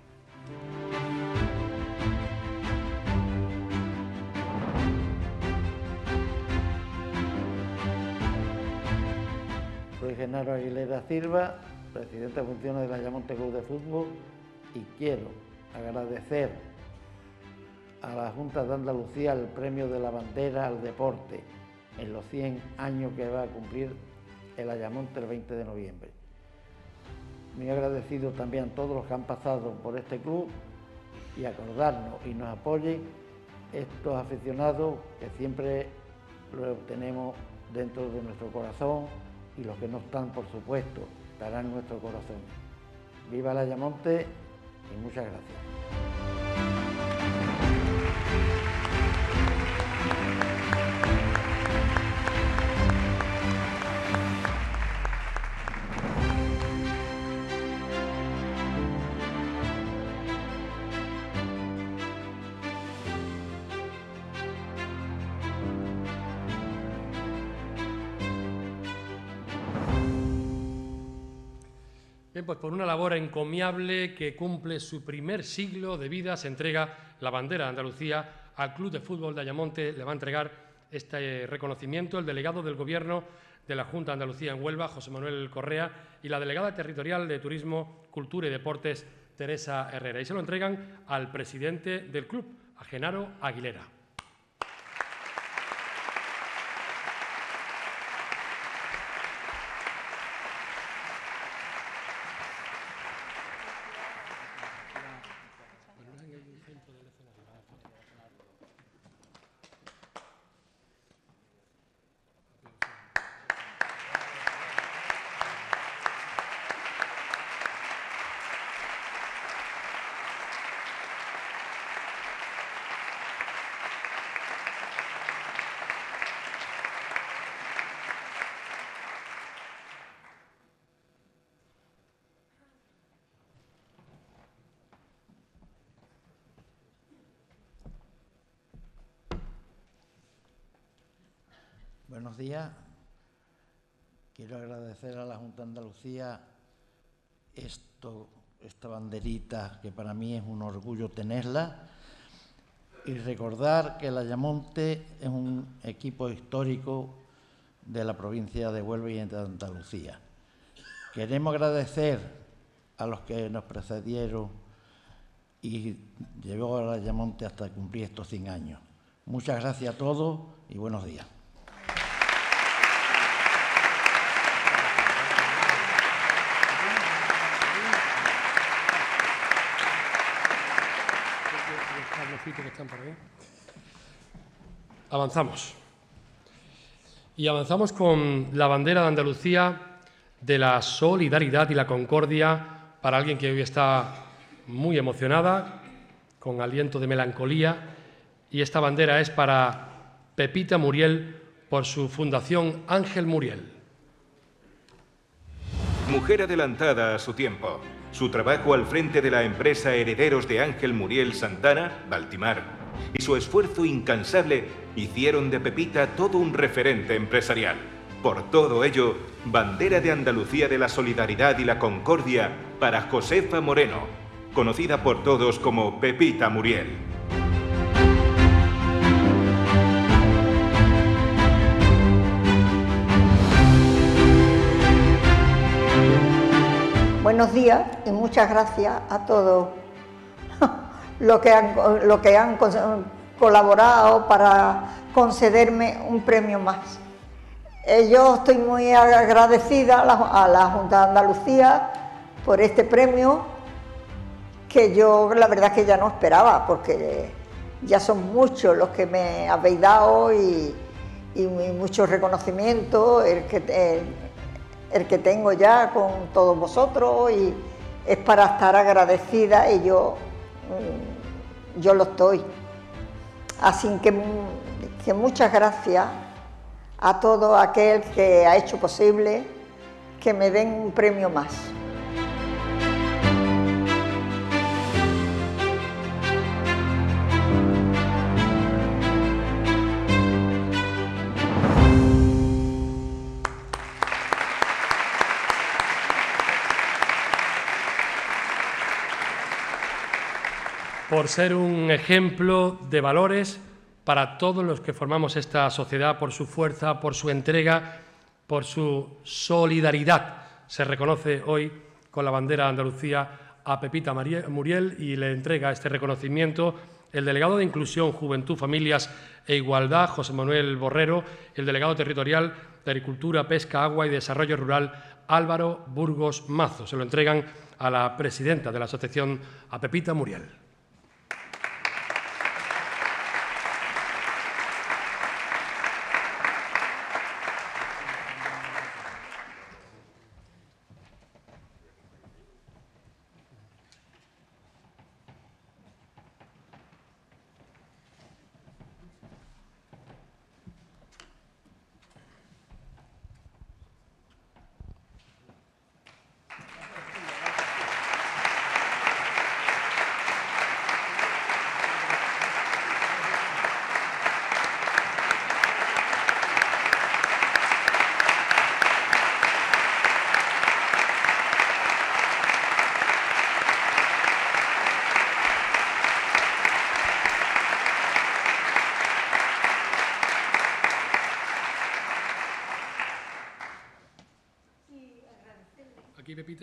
Soy Genaro Aguilera Silva, presidente de funciones del Ayamonte Club de Fútbol y quiero agradecer a la Junta de Andalucía el premio de la bandera al deporte en los 100 años que va a cumplir el Ayamonte el 20 de noviembre. Muy agradecido también a todos los que han pasado por este club y acordarnos y nos apoyen estos aficionados que siempre lo tenemos dentro de nuestro corazón y los que no están, por supuesto, estarán en nuestro corazón. Viva el Ayamonte y muchas gracias. Pues por una labor encomiable que cumple su primer siglo de vida, se entrega la bandera de Andalucía al Club de Fútbol de Ayamonte. Le va a entregar este reconocimiento el delegado del Gobierno de la Junta de Andalucía en Huelva, José Manuel Correa, y la delegada territorial de Turismo, Cultura y Deportes, Teresa Herrera. Y se lo entregan al presidente del club, a Genaro Aguilera. Días. Quiero agradecer a la Junta de Andalucía esta banderita, que para mí es un orgullo tenerla, y recordar que el Ayamonte es un equipo histórico de la provincia de Huelva y de Andalucía. Queremos agradecer a los que nos precedieron y llevó al Ayamonte hasta cumplir estos 100 años. Muchas gracias a todos y buenos días. Avanzamos. Y avanzamos con la bandera de Andalucía de la solidaridad y la concordia para alguien que hoy está muy emocionada, con aliento de melancolía. Y esta bandera es para Pepita Muriel por su fundación Ángel Muriel. Mujer adelantada a su tiempo. Su trabajo al frente de la empresa Herederos de Ángel Muriel Santana, Baltimar, y su esfuerzo incansable hicieron de Pepita todo un referente empresarial. Por todo ello, bandera de Andalucía de la Solidaridad y la Concordia para Josefa Moreno, conocida por todos como Pepita Muriel. Buenos días y muchas gracias a todos (laughs) los que han, lo que han colaborado para concederme un premio más. Eh, yo estoy muy agradecida a la, Junta de Andalucía por este premio que yo la verdad es que ya no esperaba porque ya son muchos los que me habéis dado y, y muchos reconocimientos, el que, el que tengo ya con todos vosotros y, es para estar agradecida y yo, mm, yo lo estoy. Así que, que muchas gracias a todo aquel que ha hecho posible que me den un premio más. Por ser un ejemplo de valores para todos los que formamos esta sociedad, por su fuerza, por su entrega, por su solidaridad. Se reconoce hoy con la bandera de Andalucía a Pepita Muriel y le entrega este reconocimiento el delegado de Inclusión, Juventud, Familias e Igualdad, José Manuel Borrero, el delegado territorial de Agricultura, Pesca, Agua y Desarrollo Rural, Álvaro Burgos Mazo. Se lo entregan a la presidenta de la asociación, a Pepita Muriel.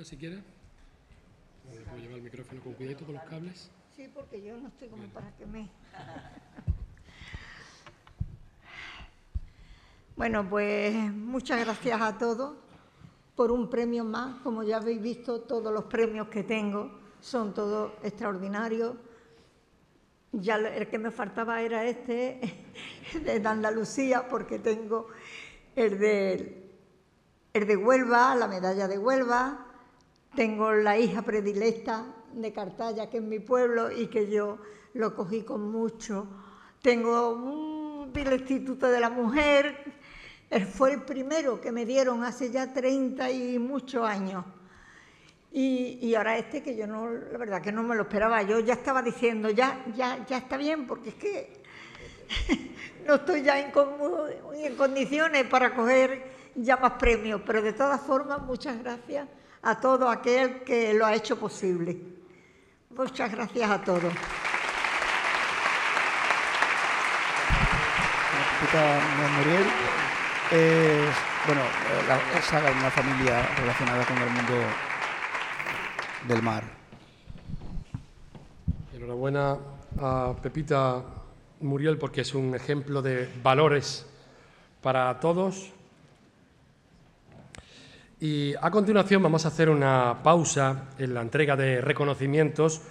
Si quiere. ¿Puedo llevar el micrófono con cuidado con los cables? Sí, porque yo no estoy como para que me... (laughs) Bueno, pues muchas gracias a todos por un premio más. Como ya habéis visto, todos los premios que tengo son todos extraordinarios. Ya el que me faltaba era este (laughs) de Andalucía, porque tengo el de, el de Huelva, la medalla de Huelva, tengo la hija predilecta de Cartaya, que es mi pueblo y que yo lo cogí con mucho. Tengo un, del Instituto de la Mujer, fue el primero que me dieron hace ya 30 y muchos años. Y, ahora este que yo no, la verdad que no me lo esperaba. Yo ya estaba diciendo, ya, ya, ya está bien, porque es que (laughs) no estoy ya en, en condiciones para coger ya más premios. Pero de todas formas, muchas gracias a todo aquel que lo ha hecho posible. Muchas gracias a todos. Muriel es, bueno, esa es una familia relacionada con el mundo del mar. Enhorabuena a Pepita Muriel porque es un ejemplo de valores para todos y a continuación vamos a hacer una pausa en la entrega de reconocimientos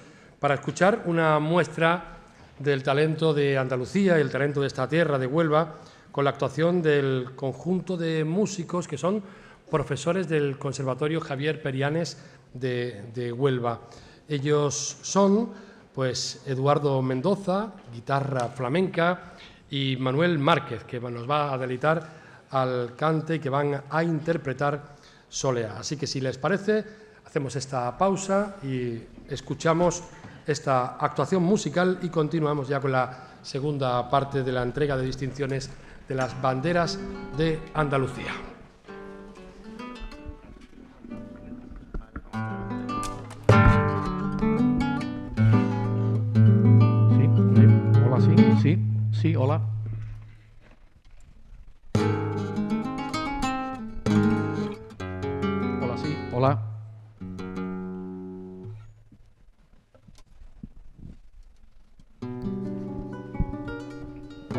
para escuchar una muestra del talento de Andalucía y el talento de esta tierra de Huelva con la actuación del conjunto de músicos que son profesores del Conservatorio Javier Perianes de, Huelva. Ellos son pues Eduardo Mendoza, guitarra flamenca, y Manuel Márquez, que nos va a deleitar al cante y que van a interpretar Así que si les parece, hacemos esta pausa y escuchamos esta actuación musical y continuamos ya con la segunda parte de la entrega de distinciones de las banderas de Andalucía. Sí, hola, sí, sí. Hola.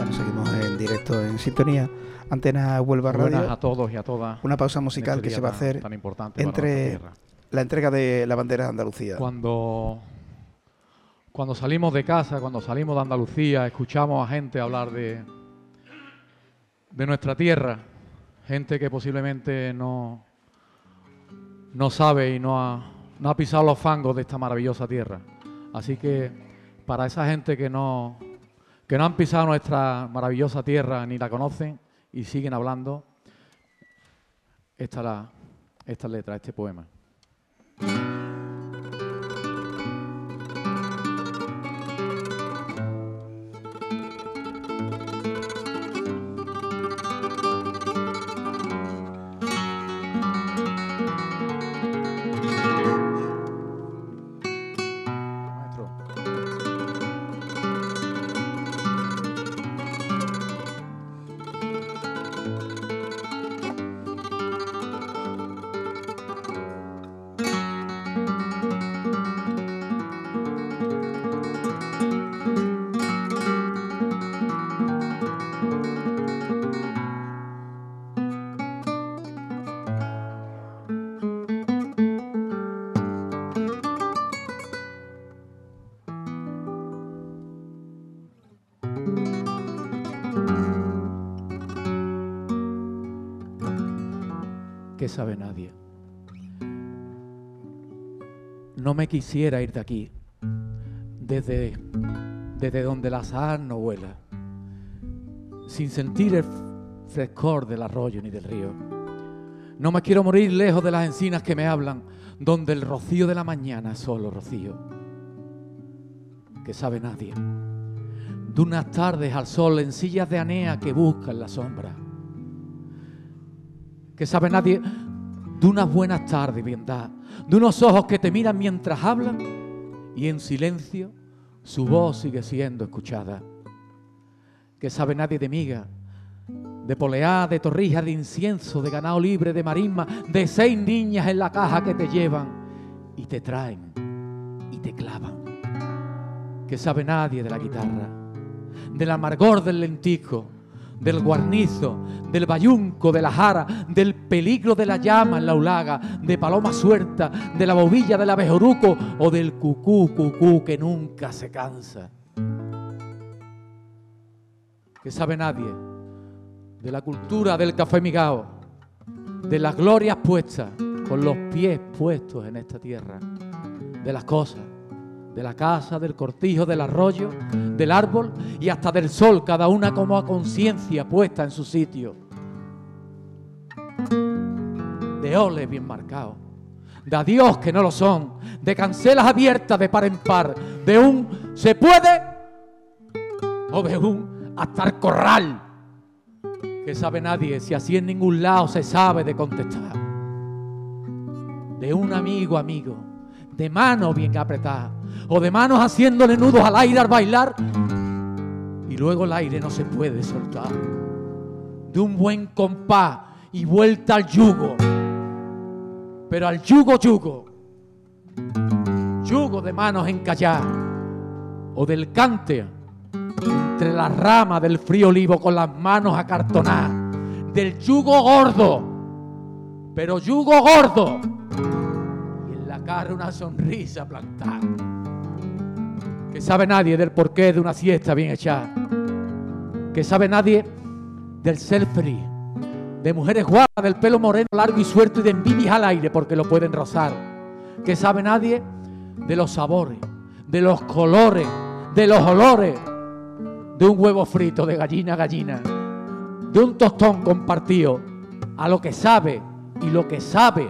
Bueno, seguimos en directo en sintonía. Antena Huelva Radio. Buenas a todos y a todas. Una pausa musical que se va a hacer entre la entrega de la bandera de Andalucía. Cuando, cuando salimos de casa, cuando salimos de Andalucía, escuchamos a gente hablar de, de nuestra tierra, gente que posiblemente no, no sabe y no ha, no ha pisado los fangos de esta maravillosa tierra. Así que para esa gente que no, que no han pisado nuestra maravillosa tierra ni la conocen y siguen hablando, esta, la, esta letra, este poema. Me quisiera ir de aquí, desde, desde donde la sal no vuela, sin sentir el frescor del arroyo ni del río. No me quiero morir lejos de las encinas que me hablan, donde el rocío de la mañana es solo rocío, que sabe nadie. De unas tardes al sol en sillas de anea que buscan la sombra que sabe nadie, de unas buenas tardes, da, de unos ojos que te miran mientras hablan y en silencio su voz sigue siendo escuchada. Que sabe nadie de miga, de poleá, de torrijas, de incienso, de ganado libre, de marisma, de seis niñas en la caja que te llevan y te traen y te clavan. Que sabe nadie de la guitarra, del amargor del lentico, del guarnizo, del bayunco, de la jara, del peligro de la llama en la ulaga, de paloma suelta, de la bobilla del abejoruco o del cucú, cucú que nunca se cansa. Que sabe nadie de la cultura del café migao, de las glorias puestas con los pies puestos en esta tierra, de las cosas de la casa, del cortijo, del arroyo, del árbol y hasta del sol, cada una como a conciencia puesta en su sitio. De ole bien marcado, de adiós que no lo son, de cancelas abiertas de par en par, de un se puede o de un hasta el corral, que sabe nadie si así en ningún lado se sabe de contestar. De un amigo amigo, de mano bien apretada o de manos haciéndole nudos al aire al bailar y luego el aire no se puede soltar. De un buen compás y vuelta al yugo, pero al yugo yugo, yugo de manos encallar o del cante entre las ramas del frío olivo con las manos acartonadas, del yugo gordo, pero yugo gordo. Y en la cara una sonrisa plantada que sabe nadie del porqué de una siesta bien echada, que sabe nadie del ser feliz, de mujeres guapas, del pelo moreno largo y suelto y de envidias al aire porque lo pueden rozar, que sabe nadie de los sabores, de los colores, de los olores, de un huevo frito de gallina a gallina, de un tostón compartido, a lo que sabe y lo que sabe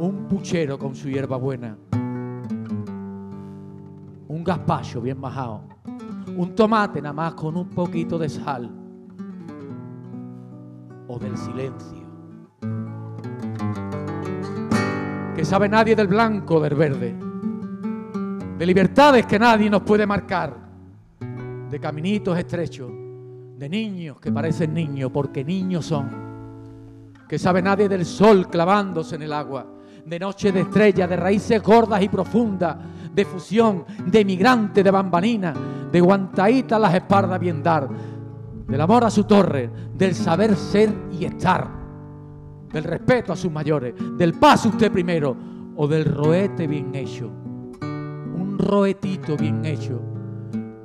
un puchero con su hierba buena gazpacho bien majado, un tomate nada más con un poquito de sal o del silencio. Que sabe nadie del blanco, del verde, de libertades que nadie nos puede marcar, de caminitos estrechos, de niños que parecen niños porque niños son. Que sabe nadie del sol clavándose en el agua, de noche de estrella, de raíces gordas y profundas, de fusión, de migrante, de bambanina, de guantaíta las espaldas bien dar, del amor a su torre, del saber ser y estar, del respeto a sus mayores, del paso usted primero o del roete bien hecho. Un roetito bien hecho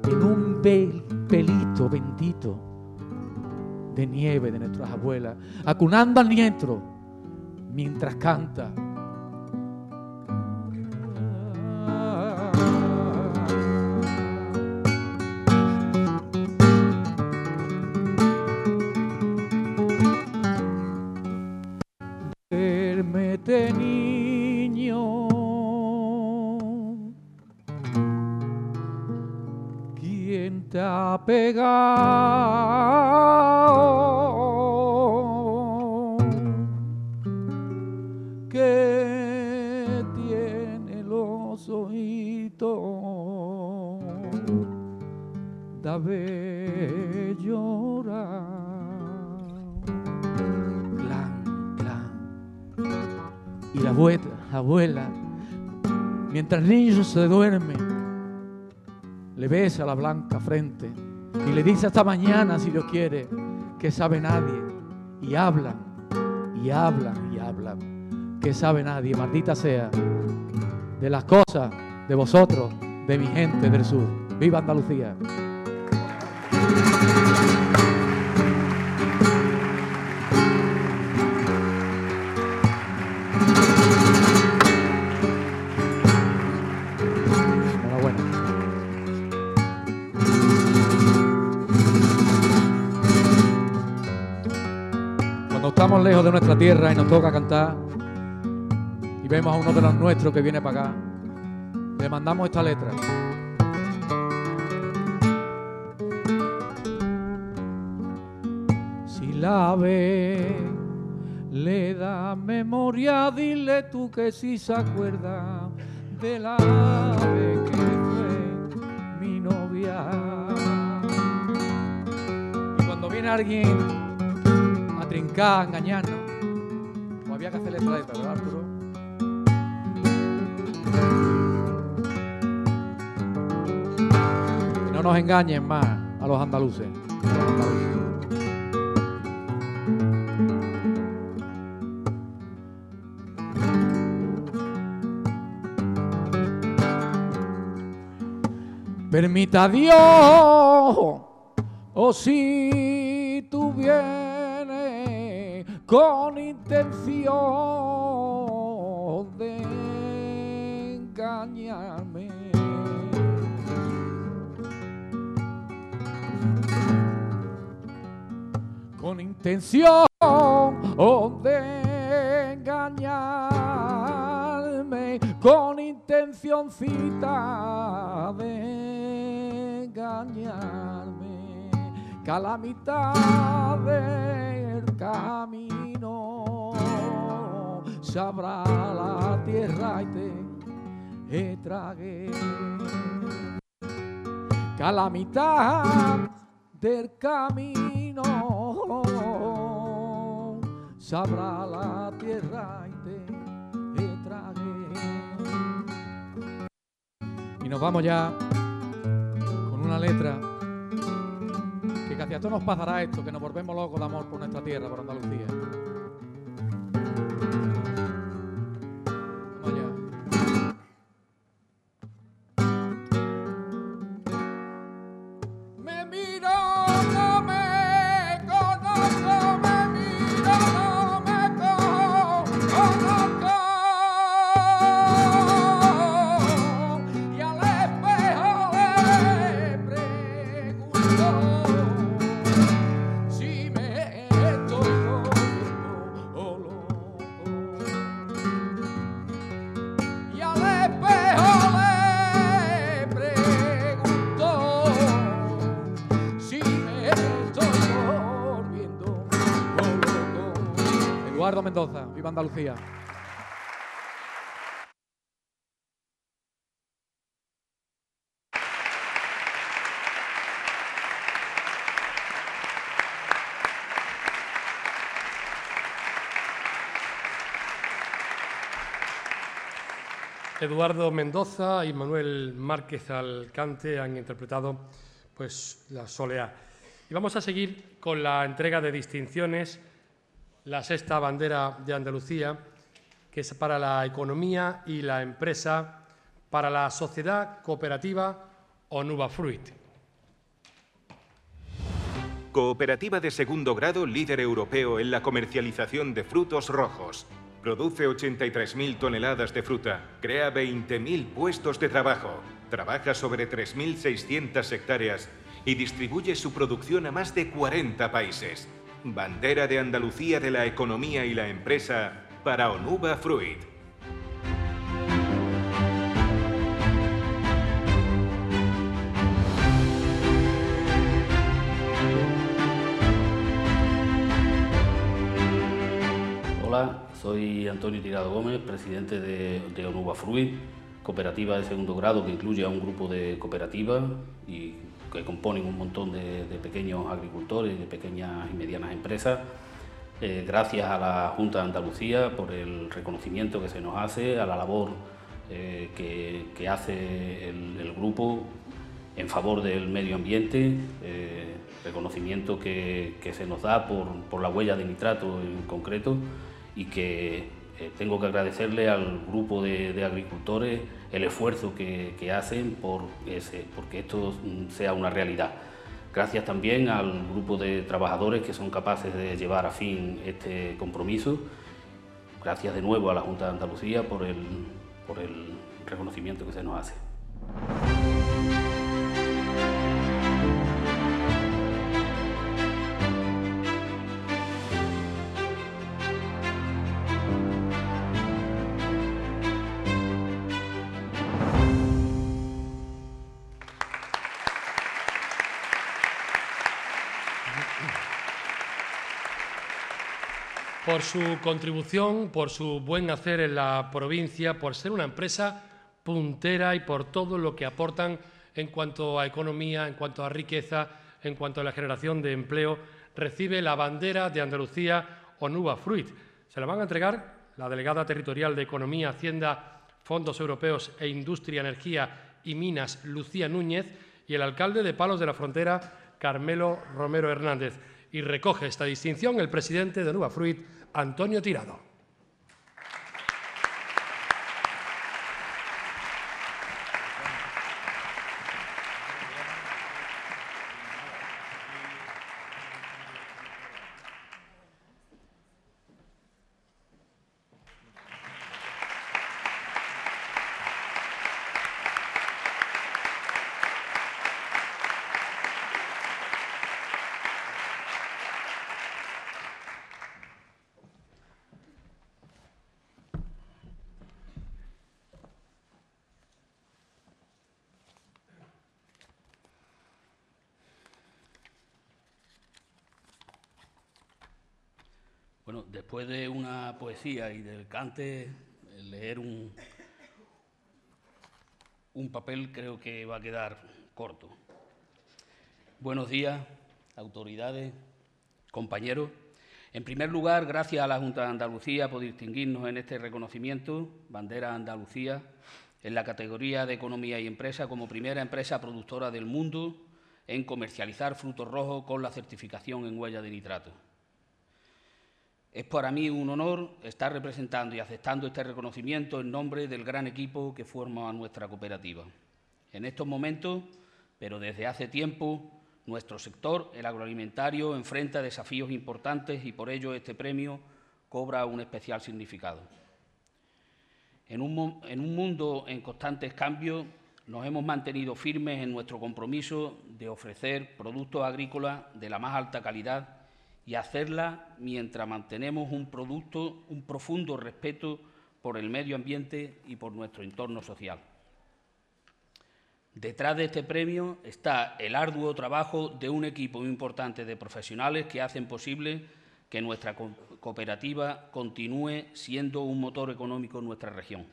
en un pelito bendito de nieve de nuestras abuelas, acunando al nieto mientras canta apegado que tiene los ojitos. Ver llorar. Clan y la abuela, abuela mientras el niño se duerme le besa la blanca frente y le dice hasta mañana, si Dios quiere, que sabe nadie. Y hablan, y hablan, y hablan, que sabe nadie, maldita sea, de las cosas de vosotros, de mi gente del sur. ¡Viva Andalucía! Lejos de nuestra tierra y nos toca cantar y vemos a uno de los nuestros que viene para acá, le mandamos esta letra. Si la ve, le da memoria, dile tú que si se acuerda de la ave que fue mi novia. Y cuando viene alguien engañarnos. O había que hacerle letra, ¿verdad, Arturo? Que no nos engañen más a los andaluces. Permita Dios, o si con intención de engañarme. Con intención de engañarme, con intencióncita de engañarme, calamidad del camino sabrá la tierra y te tragué. Calamidad del camino sabrá la tierra y te tragué. Y nos vamos ya con una letra que casi a todos nos pasará esto, que nos volvemos locos de amor por nuestra tierra, por Andalucía. Andalucía. Eduardo Mendoza y Manuel Márquez Alcante han interpretado pues, la Soleá. Y vamos a seguir con la entrega de distinciones la sexta bandera de Andalucía, que es para la economía y la empresa, para la sociedad cooperativa Onuba Fruit. Cooperativa de segundo grado líder europeo en la comercialización de frutos rojos. Produce 83.000 toneladas de fruta, crea 20.000 puestos de trabajo, trabaja sobre 3.600 hectáreas y distribuye su producción a más de 40 países Bandera de Andalucía de la Economía y la Empresa para Onuba Fruit. Hola, soy Antonio Tirado Gómez, presidente de, de Onuba Fruit, cooperativa de segundo grado que incluye a un grupo de cooperativas y que componen un montón de, pequeños agricultores, de pequeñas y medianas empresas. Eh, gracias a la Junta de Andalucía por el reconocimiento que se nos hace, a la labor eh, que, hace el, grupo en favor del medio ambiente, eh, reconocimiento que, se nos da por, la huella de nitrato en concreto y que tengo que agradecerle al grupo de, agricultores el esfuerzo que, hacen por ese, porque esto sea una realidad. Gracias también al grupo de trabajadores que son capaces de llevar a fin este compromiso. Gracias de nuevo a la Junta de Andalucía por el, por el reconocimiento que se nos hace. Por su contribución, por su buen hacer en la provincia, por ser una empresa puntera y por todo lo que aportan en cuanto a economía, en cuanto a riqueza, en cuanto a la generación de empleo, recibe la bandera de Andalucía Onuba Fruit. Se la van a entregar la delegada territorial de Economía, Hacienda, Fondos Europeos e Industria, Energía y Minas, Lucía Núñez, y el alcalde de Palos de la Frontera, Carmelo Romero Hernández. Y recoge esta distinción el presidente de Onuba Fruit, Antonio Tirado. Bueno, después de una poesía y del cante, leer un, un papel creo que va a quedar corto. Buenos días, autoridades, compañeros. En primer lugar, gracias a la Junta de Andalucía por distinguirnos en este reconocimiento, Bandera Andalucía, en la categoría de Economía y Empresa como primera empresa productora del mundo en comercializar frutos rojos con la certificación en huella de nitrato. Es para mí un honor estar representando y aceptando este reconocimiento en nombre del gran equipo que forma nuestra cooperativa. En estos momentos, pero desde hace tiempo, nuestro sector, el agroalimentario, enfrenta desafíos importantes y por ello este premio cobra un especial significado. En un, en un mundo en constantes cambios, nos hemos mantenido firmes en nuestro compromiso de ofrecer productos agrícolas de la más alta calidad y hacerla mientras mantenemos un producto, un profundo respeto por el medio ambiente y por nuestro entorno social. Detrás de este premio está el arduo trabajo de un equipo importante de profesionales que hacen posible que nuestra cooperativa continúe siendo un motor económico en nuestra región.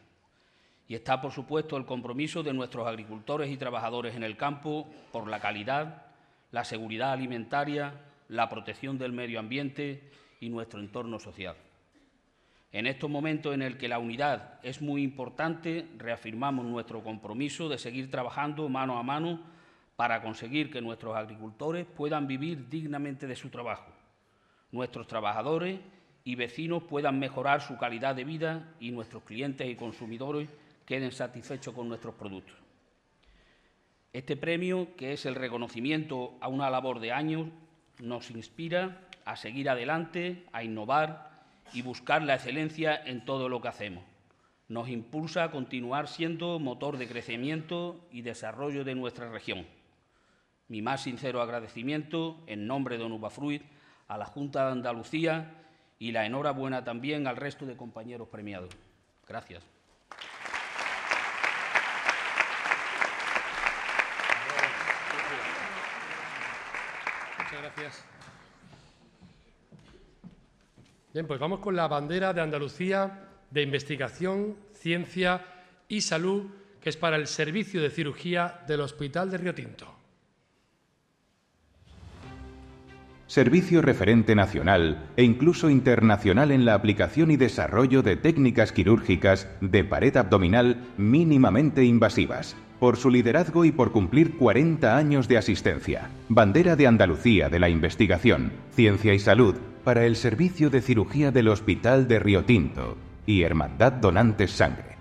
Y está, por supuesto, el compromiso de nuestros agricultores y trabajadores en el campo por la calidad, la seguridad alimentaria, la protección del medio ambiente y nuestro entorno social. En estos momentos en el que la unidad es muy importante, reafirmamos nuestro compromiso de seguir trabajando mano a mano para conseguir que nuestros agricultores puedan vivir dignamente de su trabajo, nuestros trabajadores y vecinos puedan mejorar su calidad de vida y nuestros clientes y consumidores queden satisfechos con nuestros productos. Este premio, que es el reconocimiento a una labor de años, nos inspira a seguir adelante, a innovar y buscar la excelencia en todo lo que hacemos. Nos impulsa a continuar siendo motor de crecimiento y desarrollo de nuestra región. Mi más sincero agradecimiento en nombre de Onubafruit a la Junta de Andalucía y la enhorabuena también al resto de compañeros premiados. Gracias. Gracias. Bien, pues vamos con la bandera de Andalucía de investigación, ciencia y salud, que es para el servicio de cirugía del Hospital de Río Tinto. Servicio referente nacional e incluso internacional en la aplicación y desarrollo de técnicas quirúrgicas de pared abdominal mínimamente invasivas por su liderazgo y por cumplir 40 años de asistencia. Bandera de Andalucía de la investigación, ciencia y salud para el servicio de cirugía del Hospital de Río Tinto y Hermandad Donantes Sangre.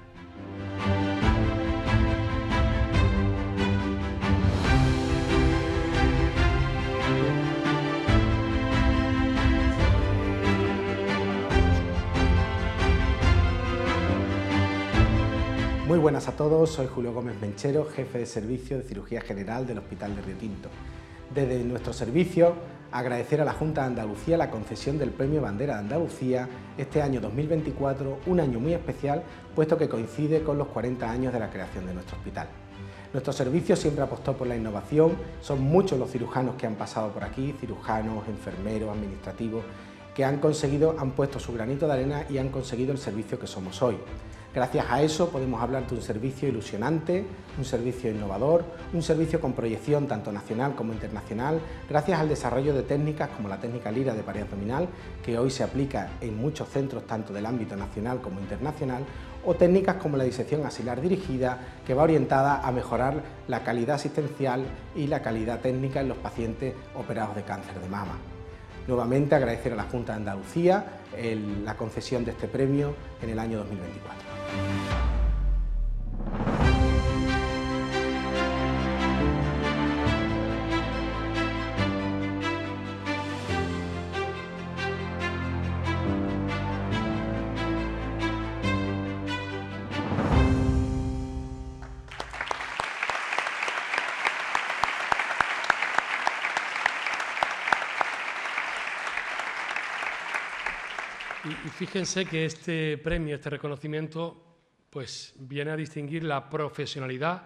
Muy buenas a todos, soy Julio Gómez Menchero, jefe de servicio de cirugía general del Hospital de Río Tinto. Desde nuestro servicio, agradecer a la Junta de Andalucía la concesión del Premio Bandera de Andalucía este año 2024, un año muy especial, puesto que coincide con los 40 años de la creación de nuestro hospital. Nuestro servicio siempre apostó por la innovación, son muchos los cirujanos que han pasado por aquí, cirujanos, enfermeros, administrativos, que han conseguido, han puesto su granito de arena y han conseguido el servicio que somos hoy. Gracias a eso podemos hablar de un servicio ilusionante, un servicio innovador, un servicio con proyección tanto nacional como internacional, gracias al desarrollo de técnicas como la técnica Lira de pared abdominal, que hoy se aplica en muchos centros tanto del ámbito nacional como internacional, o técnicas como la disección axilar dirigida, que va orientada a mejorar la calidad asistencial y la calidad técnica en los pacientes operados de cáncer de mama. Nuevamente agradecer a la Junta de Andalucía la concesión de este premio en el año 2024. Fíjense que este premio, este reconocimiento, pues viene a distinguir la profesionalidad,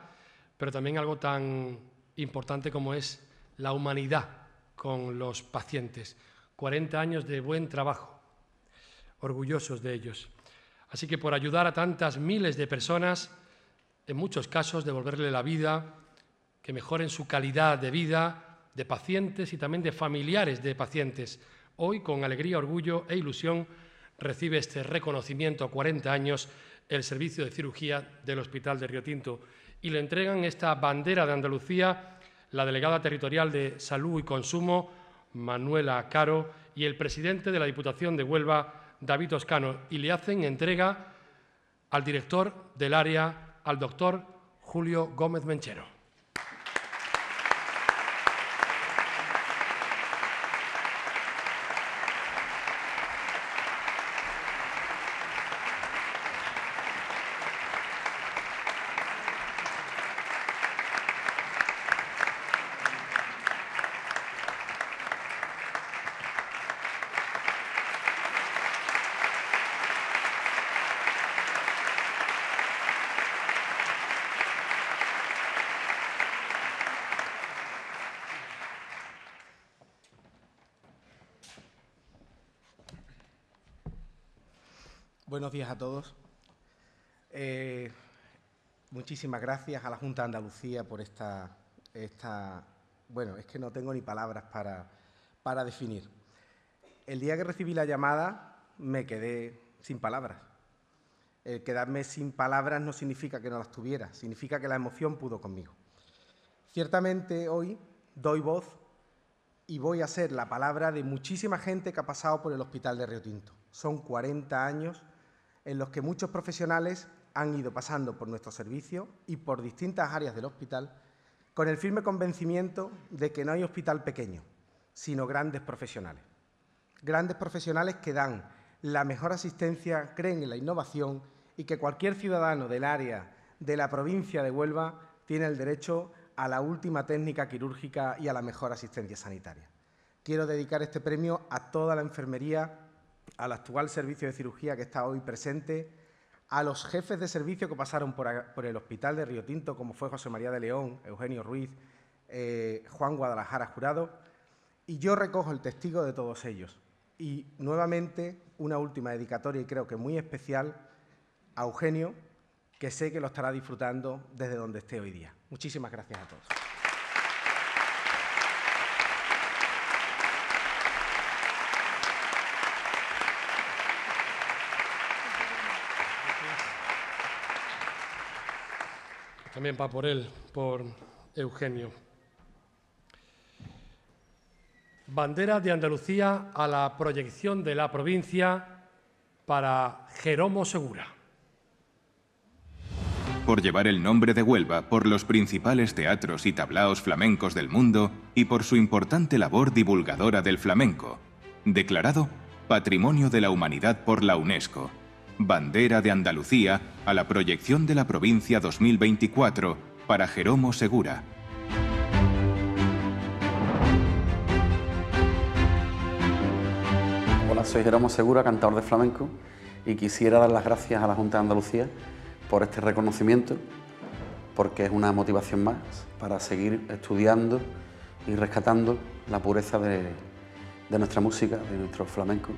pero también algo tan importante como es la humanidad con los pacientes. 40 años de buen trabajo, orgullosos de ellos. Así que por ayudar a tantas miles de personas, en muchos casos devolverle la vida, que mejoren su calidad de vida de pacientes y también de familiares de pacientes. Hoy, con alegría, orgullo e ilusión, recibe este reconocimiento a 40 años el servicio de cirugía del Hospital de Río Tinto y le entregan esta bandera de Andalucía la delegada territorial de Salud y Consumo, Manuela Caro, y el presidente de la Diputación de Huelva, David Toscano, y le hacen entrega al director del área, al doctor Julio Gómez Menchero. Buenos días a todos. Eh, muchísimas gracias a la Junta de Andalucía por esta, esta... Bueno, es que no tengo ni palabras para, para definir. El día que recibí la llamada me quedé sin palabras. El quedarme sin palabras no significa que no las tuviera, significa que la emoción pudo conmigo. Ciertamente hoy doy voz y voy a ser la palabra de muchísima gente que ha pasado por el Hospital de Río Tinto. Son 40 años en los que muchos profesionales han ido pasando por nuestro servicio y por distintas áreas del hospital con el firme convencimiento de que no hay hospital pequeño, sino grandes profesionales. Grandes profesionales que dan la mejor asistencia, creen en la innovación y que cualquier ciudadano del área de la provincia de Huelva tiene el derecho a la última técnica quirúrgica y a la mejor asistencia sanitaria. Quiero dedicar este premio a toda la enfermería al actual servicio de cirugía que está hoy presente, a los jefes de servicio que pasaron por, el Hospital de Río Tinto, como fue José María de León, Eugenio Ruiz, eh, Juan Guadalajara Jurado, y yo recojo el testigo de todos ellos. Y nuevamente una última dedicatoria y creo que muy especial a Eugenio, que sé que lo estará disfrutando desde donde esté hoy día. Muchísimas gracias a todos. También va por él, por Eugenio. Bandera de Andalucía a la proyección de la provincia para Jeromo Segura. Por llevar el nombre de Huelva por los principales teatros y tablaos flamencos del mundo y por su importante labor divulgadora del flamenco. Declarado Patrimonio de la Humanidad por la UNESCO Bandera de Andalucía a la proyección de la provincia 2024 para Jeromo Segura. Hola, soy Jeromo Segura, cantador de flamenco, y quisiera dar las gracias a la Junta de Andalucía por este reconocimiento, porque es una motivación más para seguir estudiando y rescatando la pureza de, nuestra música, de nuestro flamenco.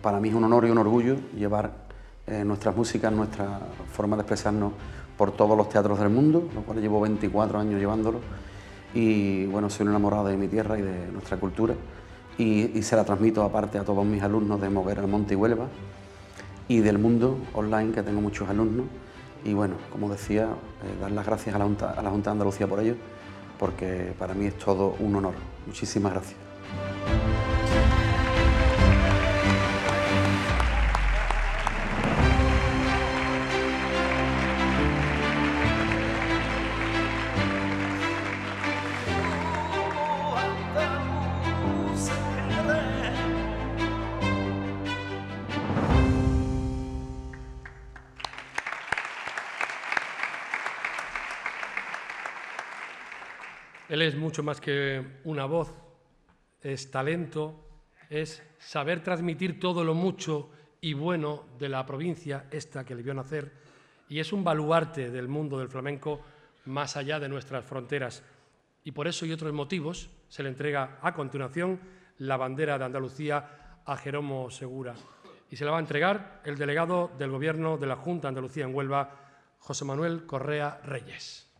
Para mí es un honor y un orgullo llevar eh, nuestras músicas, nuestra forma de expresarnos por todos los teatros del mundo, lo cual llevo 24 años llevándolo. Y bueno, soy un enamorado de mi tierra y de nuestra cultura. Y, se la transmito aparte a todos mis alumnos de Moguer al Monte y Huelva y del mundo online, que tengo muchos alumnos. Y bueno, como decía, eh, dar las gracias a la, Junta, a la Junta de Andalucía por ello, porque para mí es todo un honor. Muchísimas gracias. Es mucho más que una voz, es talento, es saber transmitir todo lo mucho y bueno de la provincia esta que le vio nacer y es un baluarte del mundo del flamenco más allá de nuestras fronteras. Y por eso y otros motivos se le entrega a continuación la bandera de Andalucía a Jeromo Segura. Y se la va a entregar el delegado del Gobierno de la Junta de Andalucía en Huelva, José Manuel Correa Reyes.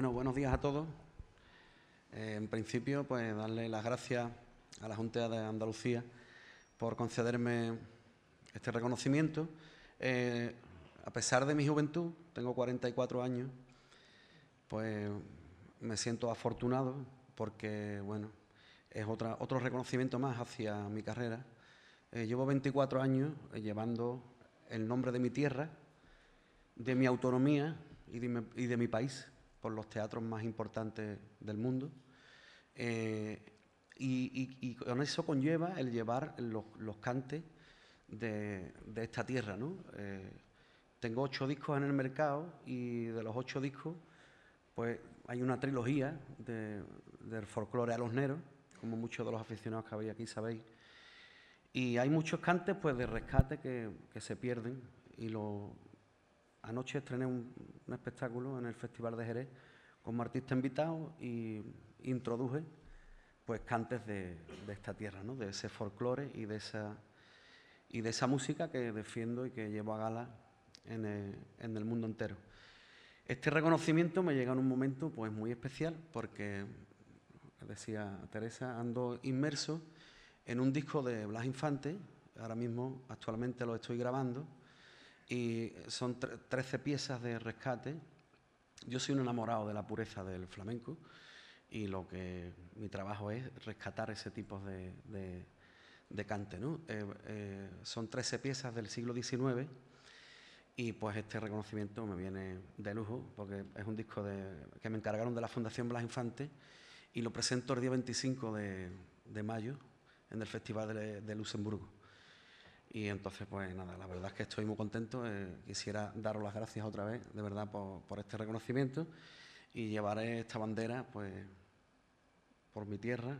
Bueno, buenos días todos. Eh, en principio, pues darle las gracias a la Junta de Andalucía por concederme este reconocimiento. Eh, a pesar de mi juventud, tengo 44 años, pues me siento afortunado porque, bueno, es otra, otro reconocimiento más hacia mi carrera. Eh, llevo 24 años llevando el nombre de mi tierra, de mi autonomía y de mi país por los teatros más importantes del mundo. Eh, y, con eso conlleva el llevar los, cantes de, esta tierra. Eh, tengo ocho discos en el mercado y de los ocho discos, pues hay una trilogía del folclore a los neros, como muchos de los aficionados que habéis aquí sabéis. Y hay muchos cantes pues, de rescate que, que se pierden y lo, Anoche estrené un, espectáculo en el Festival de Jerez como artista invitado y introduje pues cantes de, esta tierra, ¿no? de ese folclore y de esa música que defiendo y que llevo a gala en el, mundo entero. Este reconocimiento me llega en un momento pues muy especial porque decía Teresa, ando inmerso en un disco de Blas Infante, ahora mismo actualmente lo estoy grabando y son 13 piezas de rescate. Yo soy un enamorado de la pureza del flamenco y lo que mi trabajo es rescatar ese tipo de, de, cante. Eh, eh, son 13 piezas del siglo XIX y pues este reconocimiento me viene de lujo porque es un disco que me encargaron de la Fundación Blas Infante y lo presento el día 25 de, mayo en el Festival de, Luxemburgo. Y entonces, pues nada, la verdad es que estoy muy contento. Eh, quisiera daros las gracias otra vez, de verdad, por, este reconocimiento y llevaré esta bandera, pues, por mi tierra,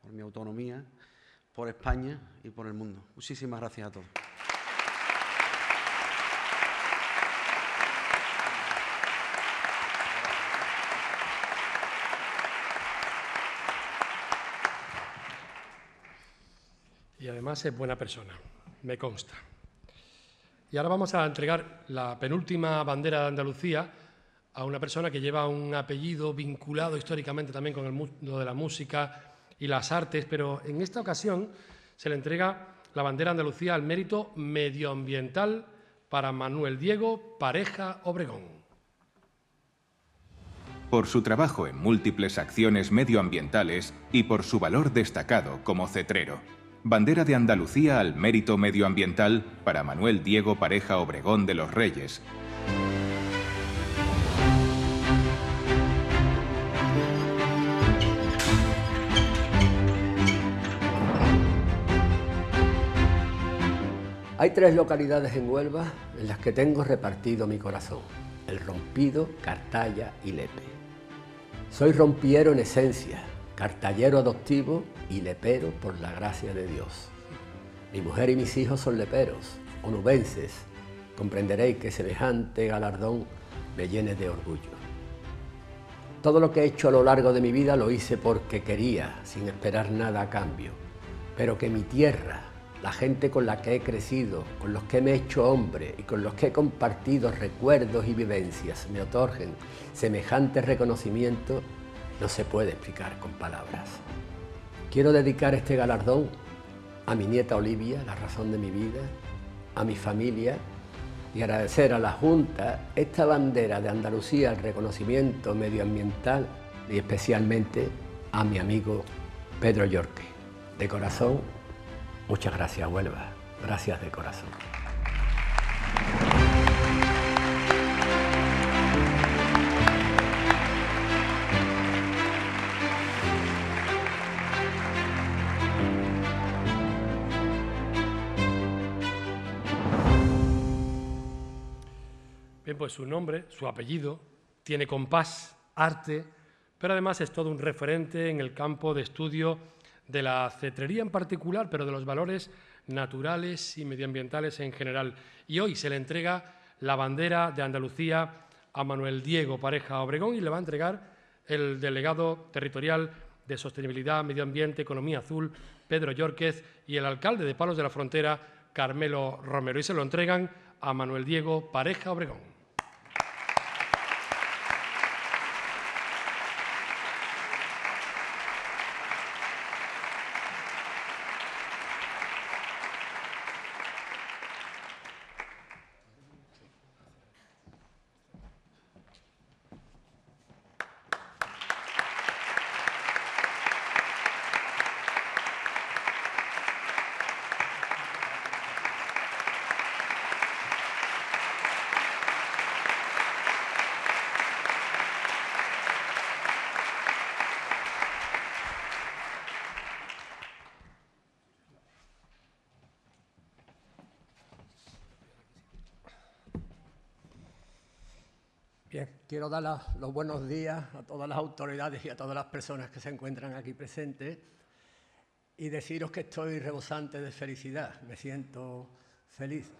por mi autonomía, por España y por el mundo. Muchísimas gracias a todos. además es buena persona, me consta. Y ahora vamos a entregar la penúltima bandera de Andalucía a una persona que lleva un apellido vinculado históricamente también con el mundo de la música y las artes, pero en esta ocasión se le entrega la bandera de Andalucía al mérito medioambiental para Manuel Diego Pareja Obregón. Por su trabajo en múltiples acciones medioambientales y por su valor destacado como cetrero. Bandera de Andalucía al mérito medioambiental para Manuel Diego Pareja Obregón de los Reyes. Hay tres localidades en Huelva en las que tengo repartido mi corazón, el Rompido, Cartaya y Lepe. Soy rompiero en esencia, cartallero adoptivo y lepero por la gracia de Dios. Mi mujer y mis hijos son leperos, onubenses. Comprenderéis que semejante galardón me llene de orgullo. Todo lo que he hecho a lo largo de mi vida lo hice porque quería, sin esperar nada a cambio. Pero que mi tierra, la gente con la que he crecido, con los que me he hecho hombre y con los que he compartido recuerdos y vivencias me otorguen semejante reconocimiento no se puede explicar con palabras. Quiero dedicar este galardón a mi nieta Olivia, la razón de mi vida, a mi familia y agradecer a la Junta esta bandera de Andalucía, el reconocimiento medioambiental y especialmente a mi amigo Pedro Yorque. De corazón, muchas gracias Huelva, gracias de corazón. Pues su nombre, su apellido, tiene compás, arte, pero además es todo un referente en el campo de estudio de la cetrería en particular, pero de los valores naturales y medioambientales en general. Y hoy se le entrega la bandera de Andalucía a Manuel Diego Pareja Obregón y le va a entregar el delegado territorial de Sostenibilidad, Medio Ambiente, Economía Azul, Pedro Yorquez, y el alcalde de Palos de la Frontera, Carmelo Romero. Y se lo entregan a Manuel Diego Pareja Obregón. Quiero dar los buenos días a todas las autoridades y a todas las personas que se encuentran aquí presentes y deciros que estoy rebosante de felicidad, me siento feliz.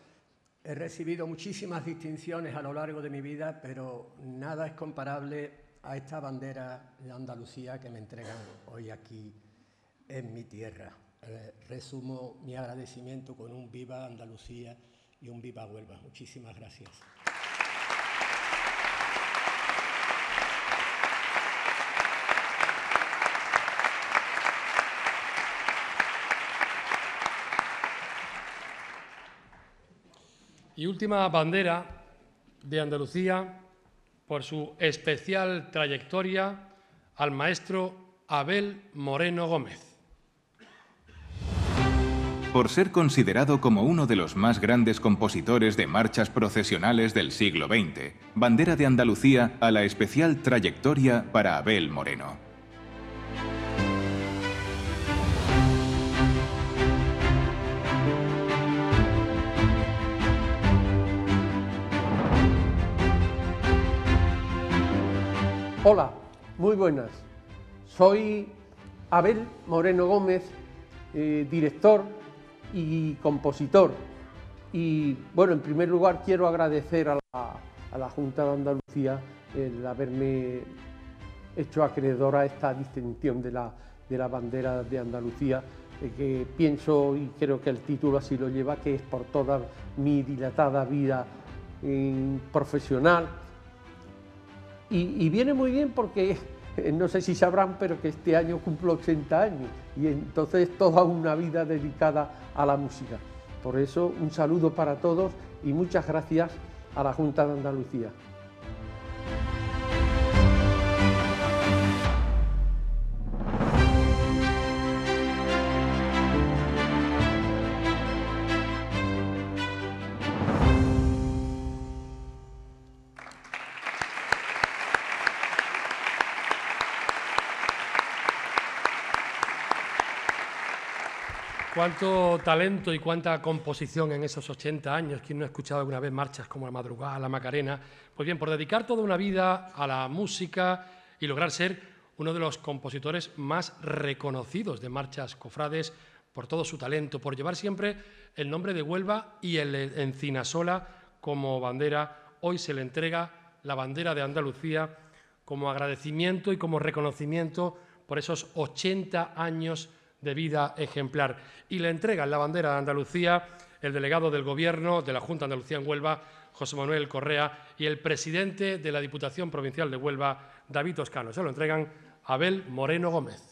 He recibido muchísimas distinciones a lo largo de mi vida, pero nada es comparable a esta bandera de Andalucía que me entregan hoy aquí en mi tierra. Eh, resumo mi agradecimiento con un viva Andalucía y un viva Huelva. Muchísimas gracias. Y última bandera de Andalucía por su especial trayectoria al maestro Abel Moreno Gómez. por ser considerado como uno de los más grandes compositores de marchas procesionales del siglo XX. Bandera de Andalucía a la especial trayectoria para Abel Moreno. Hola, muy buenas. Soy Abel Moreno Gómez, eh, director y compositor. Y bueno, en primer lugar quiero agradecer a la, Junta de Andalucía el haberme hecho acreedora a esta distinción de la, de la bandera de Andalucía, eh, que pienso y creo que el título así lo lleva, que es por toda mi dilatada vida eh, profesional. Y, viene muy bien porque no sé si sabrán, pero que este año cumplo 80 años y entonces toda una vida dedicada a la música. Por eso un saludo para todos y muchas gracias a la Junta de Andalucía. Cuánto talento y cuánta composición en esos 80 años. ¿Quién no ha escuchado alguna vez marchas como La Madrugada, La Macarena? Pues bien, por dedicar toda una vida a la música y lograr ser uno de los compositores más reconocidos de marchas cofrades, por todo su talento, por llevar siempre el nombre de Huelva y el Encinasola como bandera, hoy se le entrega la bandera de Andalucía como agradecimiento y como reconocimiento por esos 80 años de vida ejemplar. Y le entregan la bandera de Andalucía el delegado del Gobierno de la Junta Andalucía en Huelva, José Manuel Correa, y el presidente de la Diputación Provincial de Huelva, David Toscano. Se lo entregan Abel Moreno Gómez.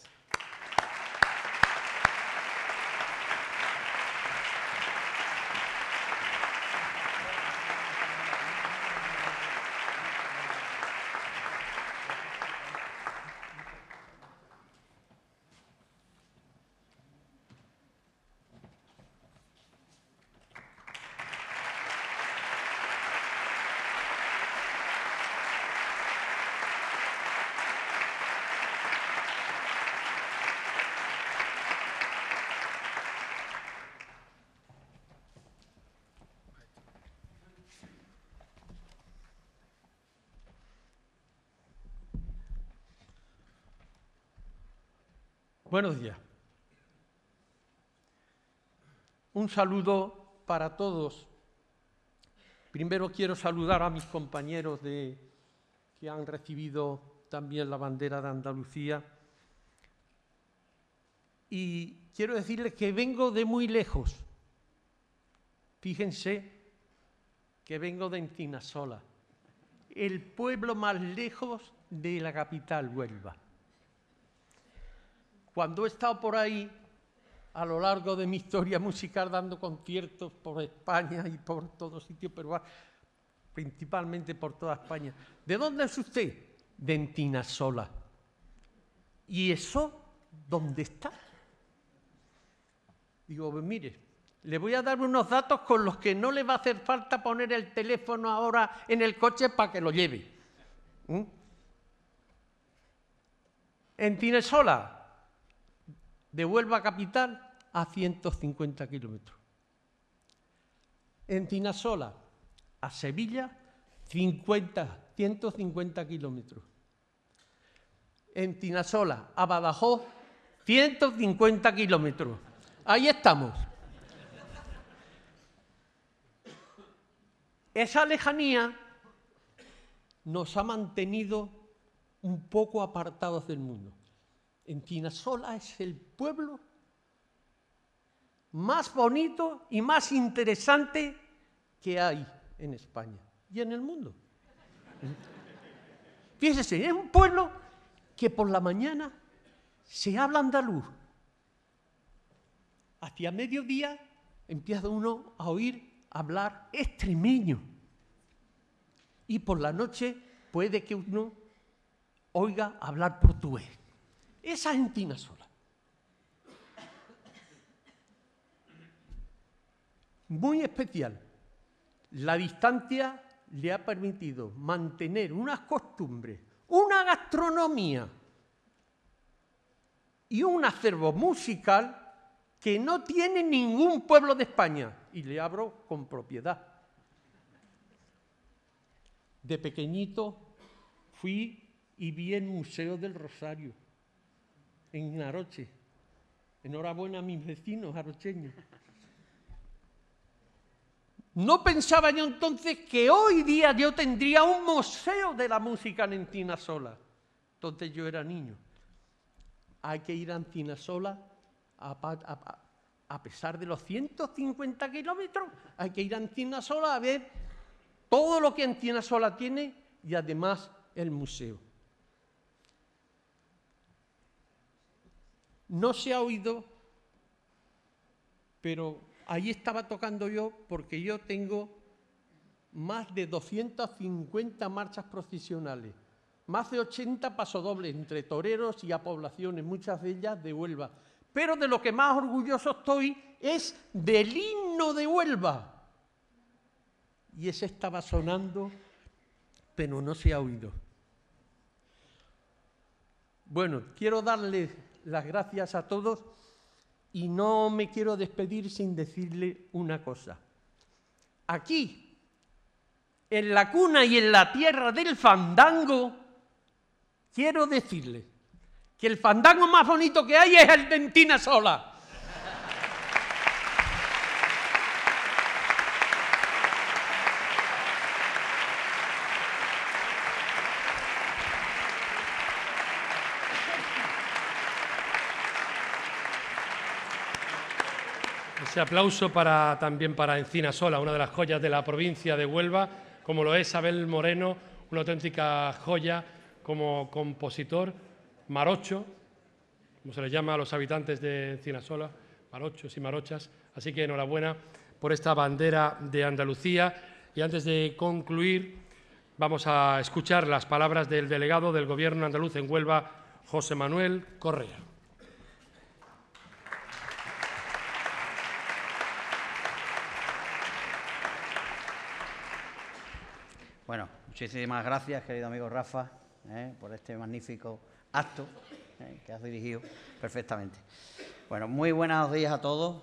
Buenos días. Un saludo para todos. Primero quiero saludar a mis compañeros de, que han recibido también la bandera de Andalucía. Y quiero decirles que vengo de muy lejos. Fíjense que vengo de Encinasola, el pueblo más lejos de la capital, Huelva. Cuando he estado por ahí, a lo largo de mi historia musical, dando conciertos por España y por todo sitio, pero principalmente por toda España. ¿De dónde es usted? De Entinasola. ¿Y eso dónde está? Digo, pues mire, le voy a dar unos datos con los que no le va a hacer falta poner el teléfono ahora en el coche para que lo lleve. ¿Mm? En Tinesola, de Huelva capital a 150 kilómetros. En Tinasola a Sevilla, 50, 150 kilómetros. En Tinasola a Badajoz, 150 kilómetros. Ahí estamos. Esa lejanía nos ha mantenido un poco apartados del mundo. Tinasola es el pueblo más bonito y más interesante que hay en España y en el mundo. Fíjese, es un pueblo que por la mañana se habla andaluz. Hacia mediodía empieza uno a oír hablar extremeño. Y por la noche puede que uno oiga hablar portugués. Esa es sola. muy especial. La distancia le ha permitido mantener unas costumbres, una gastronomía y un acervo musical que no tiene ningún pueblo de España. Y le abro con propiedad. De pequeñito fui y vi el Museo del Rosario en Aroche. Enhorabuena a mis vecinos arocheños. No pensaba yo entonces que hoy día yo tendría un museo de la música en Encinasola. Entonces yo era niño. Hay que ir a Encinasola a, a pesar de los 150 kilómetros, hay que ir a Encinasola a ver todo lo que Encinasola tiene y además el museo. No se ha oído, pero ahí estaba tocando yo porque yo tengo más de 250 marchas procesionales, más de 80 pasodobles entre toreros y a poblaciones, muchas de ellas de Huelva. Pero de lo que más orgulloso estoy es del himno de Huelva. Y ese estaba sonando, pero no se ha oído. Bueno, quiero darles las gracias a todos y no me quiero despedir sin decirle una cosa. Aquí, en la cuna y en la tierra del fandango, quiero decirle que el fandango más bonito que hay es el de Sola. Ese aplauso para, también para Encina Sola, una de las joyas de la provincia de Huelva, como lo es Abel Moreno, una auténtica joya como compositor marocho, como se les llama a los habitantes de Encinasola, marochos y marochas. Así que enhorabuena por esta bandera de Andalucía. Y antes de concluir, vamos a escuchar las palabras del delegado del Gobierno andaluz en Huelva, José Manuel Correa. Bueno, muchísimas gracias, querido amigo Rafa, eh, por este magnífico acto eh, que has dirigido perfectamente. Bueno, muy buenos días a todos.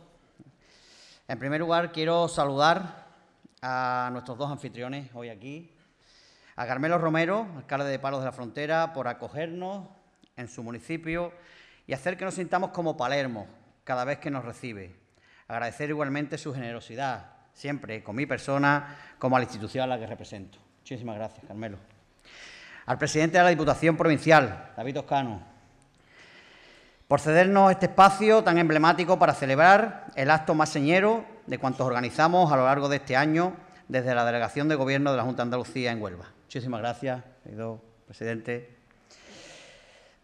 En primer lugar, quiero saludar a nuestros dos anfitriones hoy aquí, a Carmelo Romero, alcalde de Palos de la Frontera, por acogernos en su municipio y hacer que nos sintamos como Palermo cada vez que nos recibe. Agradecer igualmente su generosidad, siempre con mi persona, como a la institución a la que represento. Muchísimas gracias, Carmelo al presidente de la Diputación Provincial, David Toscano, por cedernos este espacio tan emblemático para celebrar el acto más señero de cuantos organizamos a lo largo de este año desde la Delegación de Gobierno de la Junta de Andalucía en Huelva. Muchísimas gracias, querido presidente.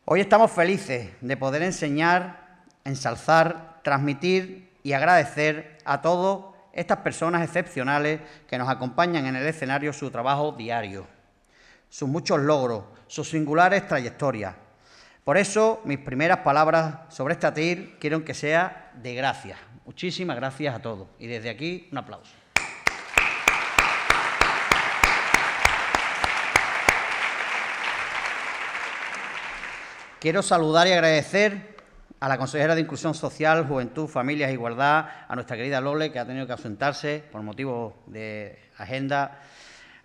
Hoy estamos felices de poder enseñar, ensalzar, transmitir y agradecer a todas estas personas excepcionales que nos acompañan en el escenario su trabajo diario sus muchos logros, sus singulares trayectorias. Por eso, mis primeras palabras sobre esta TIR quiero que sea de gracias. Muchísimas gracias a todos. Y desde aquí, un aplauso. Quiero saludar y agradecer a la consejera de Inclusión Social, Juventud, Familias e Igualdad, a nuestra querida Lole, que ha tenido que ausentarse por motivo de agenda.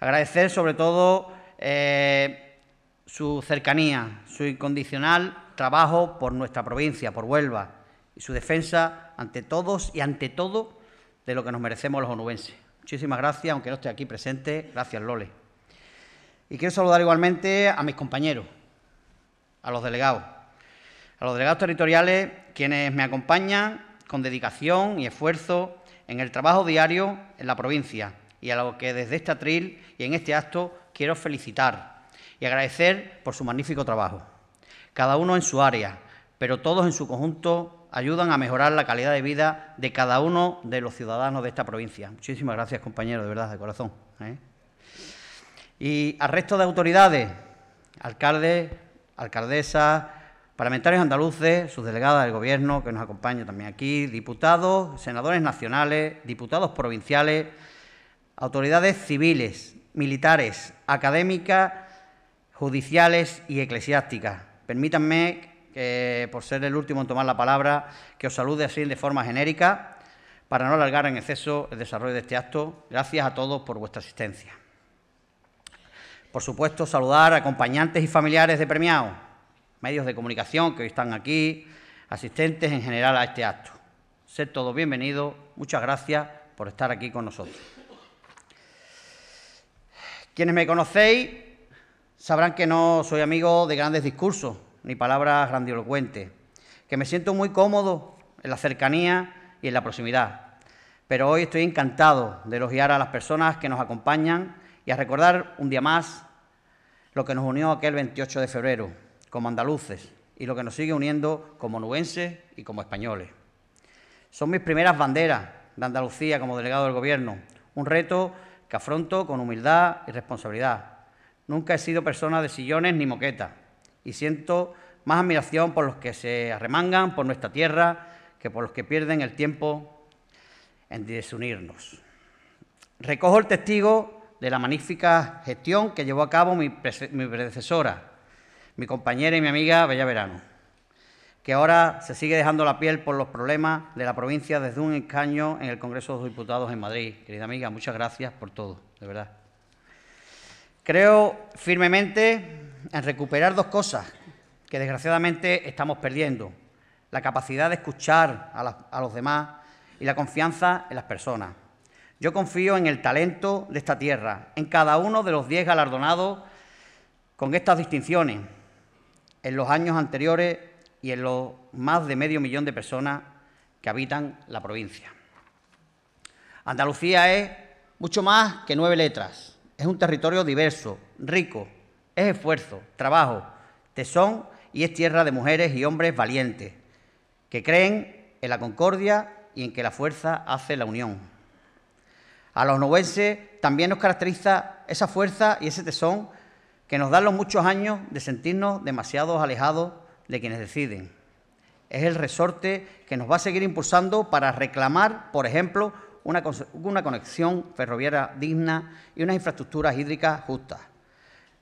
Agradecer sobre todo eh, su cercanía, su incondicional trabajo por nuestra provincia, por Huelva, y su defensa ante todos y ante todo de lo que nos merecemos los onubenses. Muchísimas gracias, aunque no esté aquí presente. Gracias, Lole. Y quiero saludar igualmente a mis compañeros, a los delegados, a los delegados territoriales, quienes me acompañan con dedicación y esfuerzo en el trabajo diario en la provincia y a lo que desde este atril y en este acto quiero felicitar y agradecer por su magnífico trabajo. Cada uno en su área, pero todos en su conjunto ayudan a mejorar la calidad de vida de cada uno de los ciudadanos de esta provincia. Muchísimas gracias, compañeros, de verdad, de corazón. ¿eh? Y al resto de autoridades, alcaldes, alcaldesas, parlamentarios andaluces, sus delegadas del Gobierno, que nos acompañan también aquí, diputados, senadores nacionales, diputados provinciales, autoridades civiles, militares, académicas, judiciales y eclesiásticas. Permítanme, que, por ser el último en tomar la palabra, que os salude así de forma genérica, para no alargar en exceso el desarrollo de este acto. Gracias a todos por vuestra asistencia. Por supuesto, saludar a acompañantes y familiares de premiados, medios de comunicación que hoy están aquí, asistentes en general a este acto. Sed todos bienvenidos. Muchas gracias por estar aquí con nosotros. Quienes me conocéis sabrán que no soy amigo de grandes discursos ni palabras grandilocuentes, que me siento muy cómodo en la cercanía y en la proximidad. Pero hoy estoy encantado de elogiar a las personas que nos acompañan y a recordar un día más lo que nos unió aquel 28 de febrero como andaluces y lo que nos sigue uniendo como nubenses y como españoles. Son mis primeras banderas de Andalucía como delegado del Gobierno, un reto que afronto con humildad y responsabilidad. Nunca he sido persona de sillones ni moquetas y siento más admiración por los que se arremangan por nuestra tierra que por los que pierden el tiempo en desunirnos. Recojo el testigo de la magnífica gestión que llevó a cabo mi, predecesora, mi compañera y mi amiga Bella Verano, que ahora se sigue dejando la piel por los problemas de la provincia desde un escaño en el Congreso de los Diputados en Madrid. Querida amiga, muchas gracias por todo, de verdad. Creo firmemente en recuperar dos cosas que desgraciadamente estamos perdiendo. La capacidad de escuchar a, los demás y la confianza en las personas. Yo confío en el talento de esta tierra, en cada uno de los diez galardonados con estas distinciones, en los años anteriores y en los más de medio millón de personas que habitan la provincia. Andalucía es mucho más que nueve letras, es un territorio diverso, rico, es esfuerzo, trabajo, tesón y es tierra de mujeres y hombres valientes, que creen en la concordia y en que la fuerza hace la unión. A los novenses también nos caracteriza esa fuerza y ese tesón que nos dan los muchos años de sentirnos demasiado alejados de quienes deciden. Es el resorte que nos va a seguir impulsando para reclamar, por ejemplo, una, una conexión ferroviaria digna y unas infraestructuras hídricas justas.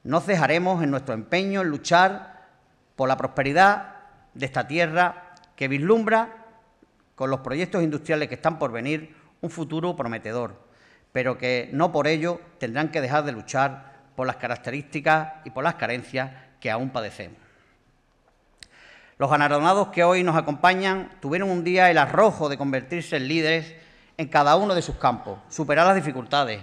No cejaremos en nuestro empeño en luchar por la prosperidad de esta tierra que vislumbra con los proyectos industriales que están por venir un futuro prometedor, pero que no por ello tendrán que dejar de luchar por las características y por las carencias que aún padecemos. Los galardonados que hoy nos acompañan tuvieron un día el arrojo de convertirse en líderes en cada uno de sus campos, superar las dificultades,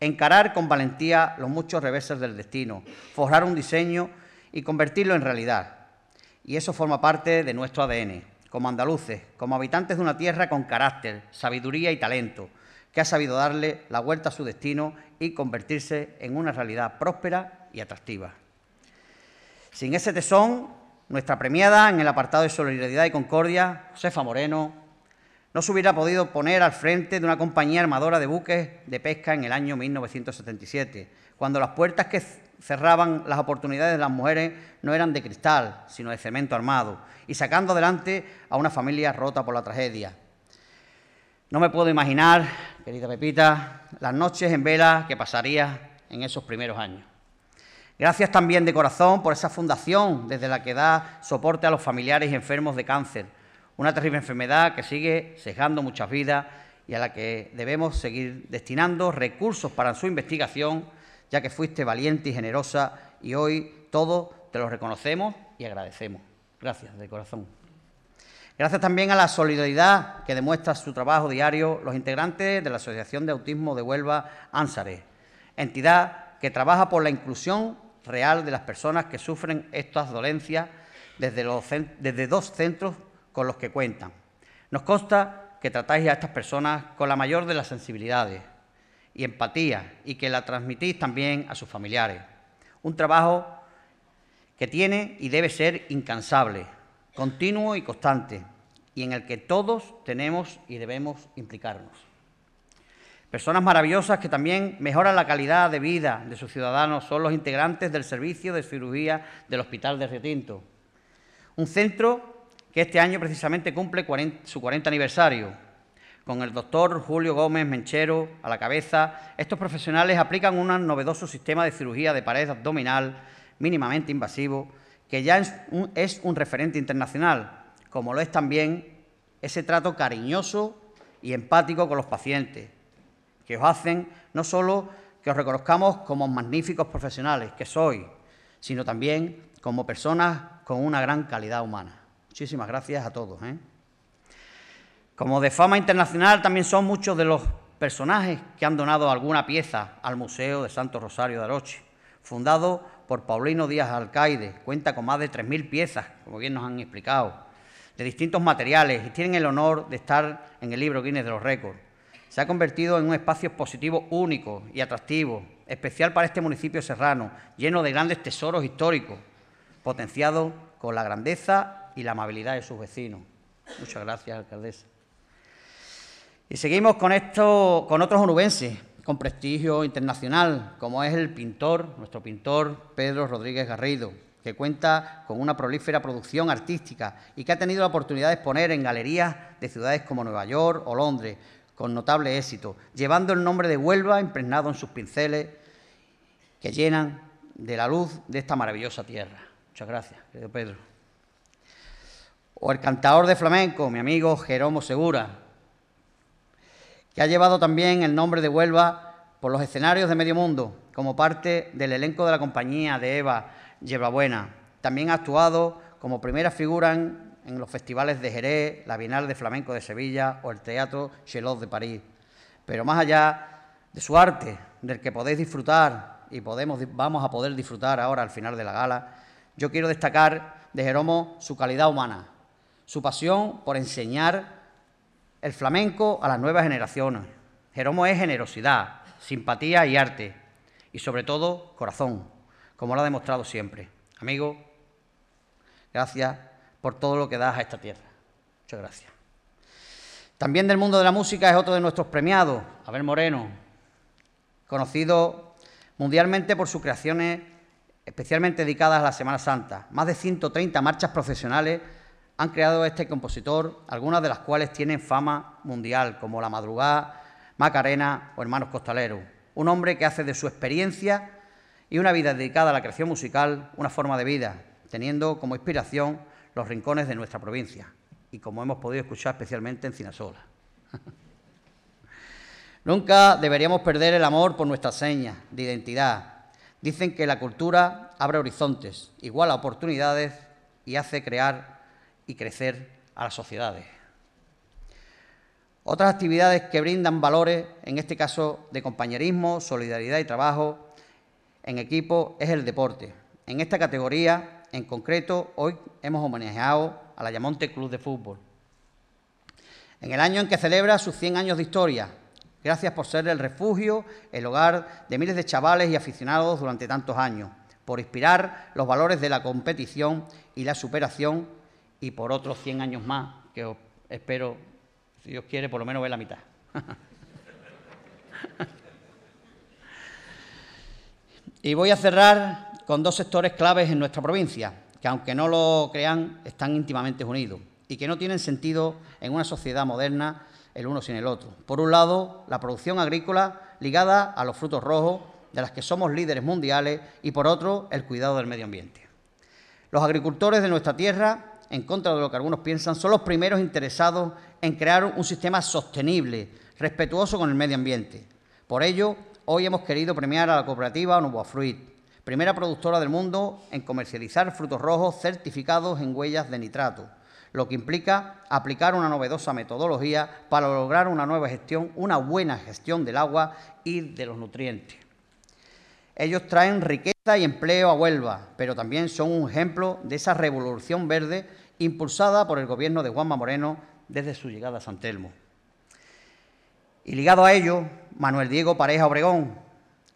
encarar con valentía los muchos reverses del destino, forjar un diseño y convertirlo en realidad. Y eso forma parte de nuestro ADN, como andaluces, como habitantes de una tierra con carácter, sabiduría y talento, que ha sabido darle la vuelta a su destino y convertirse en una realidad próspera y atractiva. Sin ese tesón, nuestra premiada en el apartado de solidaridad y concordia, Josefa Moreno, no se hubiera podido poner al frente de una compañía armadora de buques de pesca en el año 1977, cuando las puertas que cerraban las oportunidades de las mujeres no eran de cristal, sino de cemento armado, y sacando adelante a una familia rota por la tragedia. No me puedo imaginar, querida Pepita, las noches en vela que pasaría en esos primeros años. Gracias también de corazón por esa fundación desde la que da soporte a los familiares y enfermos de cáncer una terrible enfermedad que sigue cejando muchas vidas y a la que debemos seguir destinando recursos para su investigación, ya que fuiste valiente y generosa y hoy todos te lo reconocemos y agradecemos. Gracias, de corazón. Gracias también a la solidaridad que demuestra su trabajo diario los integrantes de la Asociación de Autismo de Huelva, ANSARE, entidad que trabaja por la inclusión real de las personas que sufren estas dolencias desde, desde dos centros con los que cuentan. Nos consta que tratáis a estas personas con la mayor de las sensibilidades y empatía y que la transmitís también a sus familiares. Un trabajo que tiene y debe ser incansable, continuo y constante, y en el que todos tenemos y debemos implicarnos. Personas maravillosas que también mejoran la calidad de vida de sus ciudadanos son los integrantes del servicio de cirugía del Hospital de Retinto, Un centro que este año precisamente cumple su 40 aniversario. Con el doctor Julio Gómez Menchero a la cabeza, estos profesionales aplican un novedoso sistema de cirugía de pared abdominal mínimamente invasivo, que ya es un, referente internacional, como lo es también ese trato cariñoso y empático con los pacientes, que os hacen no solo que os reconozcamos como magníficos profesionales que sois, sino también como personas con una gran calidad humana. Muchísimas gracias a todos. ¿eh? Como de fama internacional también son muchos de los personajes que han donado alguna pieza al Museo de Santo Rosario de Aroche, fundado por Paulino Díaz Alcaide. Cuenta con más de 3.000 piezas, como bien nos han explicado, de distintos materiales y tienen el honor de estar en el libro Guinness de los Récords. Se ha convertido en un espacio expositivo único y atractivo, especial para este municipio serrano, lleno de grandes tesoros históricos, potenciado con la grandeza y la amabilidad de sus vecinos. Muchas gracias, alcaldesa. Y seguimos con, esto, con otros onubenses con prestigio internacional, como es el pintor, nuestro pintor Pedro Rodríguez Garrido, que cuenta con una prolífera producción artística y que ha tenido la oportunidad de exponer en galerías de ciudades como Nueva York o Londres, con notable éxito, llevando el nombre de Huelva impregnado en sus pinceles que llenan de la luz de esta maravillosa tierra. Muchas gracias, querido Pedro. O el cantador de flamenco, mi amigo Jeromo Segura, que ha llevado también el nombre de Huelva por los escenarios de medio mundo, como parte del elenco de la compañía de Eva Yerbabuena. También ha actuado como primera figura en, los festivales de Jerez, la Bienal de Flamenco de Sevilla o el Teatro Chelot de París. Pero más allá de su arte, del que podéis disfrutar y podemos, vamos a poder disfrutar ahora al final de la gala, yo quiero destacar de Jeromo su calidad humana, su pasión por enseñar el flamenco a las nuevas generaciones. Jeromo es generosidad, simpatía y arte, y sobre todo corazón, como lo ha demostrado siempre. Amigo, gracias por todo lo que das a esta tierra. Muchas gracias. También del mundo de la música es otro de nuestros premiados, Abel Moreno, conocido mundialmente por sus creaciones especialmente dedicadas a la Semana Santa. Más de 130 marchas profesionales han creado este compositor, algunas de las cuales tienen fama mundial, como La Madrugada, Macarena o Hermanos Costaleros. Un hombre que hace de su experiencia y una vida dedicada a la creación musical una forma de vida, teniendo como inspiración los rincones de nuestra provincia y como hemos podido escuchar especialmente en Cinasola. (laughs) Nunca deberíamos perder el amor por nuestras señas de identidad. Dicen que la cultura abre horizontes, iguala oportunidades y hace crear y crecer a las sociedades. Otras actividades que brindan valores, en este caso de compañerismo, solidaridad y trabajo en equipo, es el deporte. En esta categoría, en concreto, hoy hemos homenajeado a la Yamonte Club de Fútbol. En el año en que celebra sus 100 años de historia, gracias por ser el refugio, el hogar de miles de chavales y aficionados durante tantos años, por inspirar los valores de la competición y la superación y por otros 100 años más, que espero, si Dios quiere, por lo menos ver la mitad. (laughs) y voy a cerrar con dos sectores claves en nuestra provincia, que aunque no lo crean, están íntimamente unidos y que no tienen sentido en una sociedad moderna el uno sin el otro. Por un lado, la producción agrícola ligada a los frutos rojos, de las que somos líderes mundiales, y por otro, el cuidado del medio ambiente. Los agricultores de nuestra tierra en contra de lo que algunos piensan, son los primeros interesados en crear un sistema sostenible, respetuoso con el medio ambiente. Por ello, hoy hemos querido premiar a la cooperativa Nueva Fruit, primera productora del mundo en comercializar frutos rojos certificados en huellas de nitrato, lo que implica aplicar una novedosa metodología para lograr una nueva gestión, una buena gestión del agua y de los nutrientes. Ellos traen riqueza y empleo a Huelva, pero también son un ejemplo de esa revolución verde impulsada por el gobierno de Juanma Moreno desde su llegada a San Telmo. Y ligado a ello, Manuel Diego Pareja Obregón,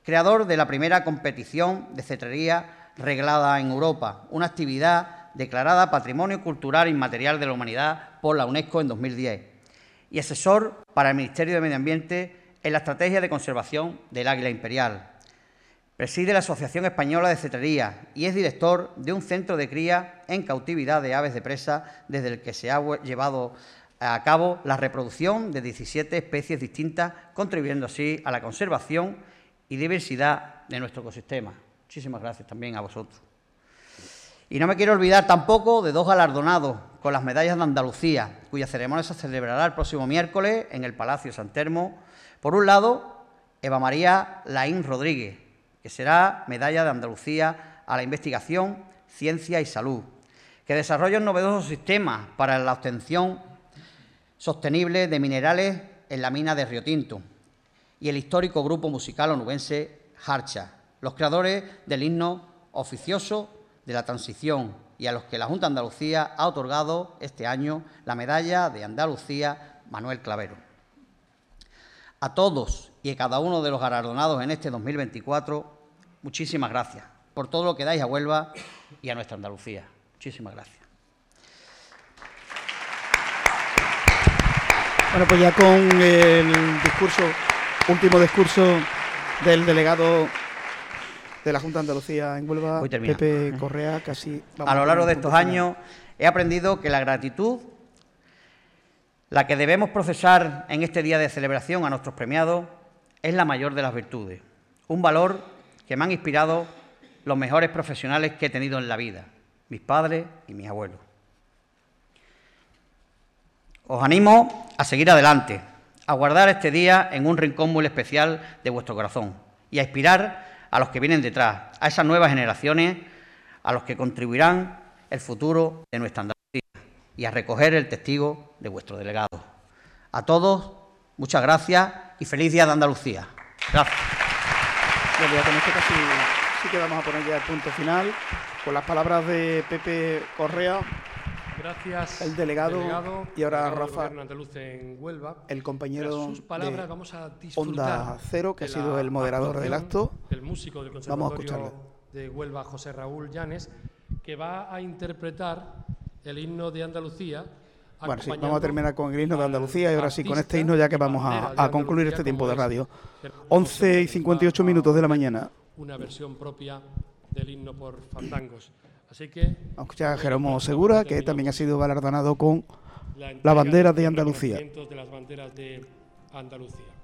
creador de la primera competición de cetrería reglada en Europa, una actividad declarada Patrimonio Cultural Inmaterial de la Humanidad por la UNESCO en 2010, y asesor para el Ministerio de Medio Ambiente en la estrategia de conservación del águila imperial. Preside la Asociación Española de Cetrería y es director de un centro de cría en cautividad de aves de presa desde el que se ha llevado a cabo la reproducción de 17 especies distintas, contribuyendo así a la conservación y diversidad de nuestro ecosistema. Muchísimas gracias también a vosotros. Y no me quiero olvidar tampoco de dos galardonados con las medallas de Andalucía, cuya ceremonia se celebrará el próximo miércoles en el Palacio San Termo. Por un lado, Eva María Laín Rodríguez, que será medalla de Andalucía a la investigación, ciencia y salud, que desarrolla un novedoso sistema para la obtención sostenible de minerales en la mina de Río Tinto, y el histórico grupo musical onubense Harcha, los creadores del himno oficioso de la transición y a los que la Junta de Andalucía ha otorgado este año la medalla de Andalucía Manuel Clavero. A todos y a cada uno de los galardonados en este 2024, muchísimas gracias por todo lo que dais a Huelva y a nuestra Andalucía. Muchísimas gracias. Bueno, pues ya con el discurso, último discurso del delegado de la Junta de Andalucía en Huelva, Pepe Correa, casi... a lo largo de estos años he aprendido que la gratitud, la que debemos procesar en este día de celebración a nuestros premiados, es la mayor de las virtudes, un valor que me han inspirado los mejores profesionales que he tenido en la vida, mis padres y mis abuelos. Os animo a seguir adelante, a guardar este día en un rincón muy especial de vuestro corazón y a inspirar a los que vienen detrás, a esas nuevas generaciones, a los que contribuirán el futuro de nuestra Andalucía y a recoger el testigo de vuestro delegado. A todos, muchas gracias y feliz día de Andalucía. Gracias. Bueno, con esto casi sí que vamos a poner ya el punto final con las palabras de Pepe Correa. Gracias. El delegado, y ahora Rafa, en Huelva. el compañero sus palabras, de vamos a Onda Cero, que ha sido el moderador del acto. El músico del Conservatorio de Huelva, José Raúl Llanes, que va a interpretar el himno de Andalucía. Bueno, sí, vamos a terminar con el himno de Andalucía y ahora sí, con este himno ya que vamos a, concluir este tiempo de radio. 11 y 58 minutos de la mañana. Una versión propia del himno por fandangos. Así que. Vamos a Jeromo Segura, que también ha sido galardonado con la bandera de Andalucía. De las banderas de Andalucía.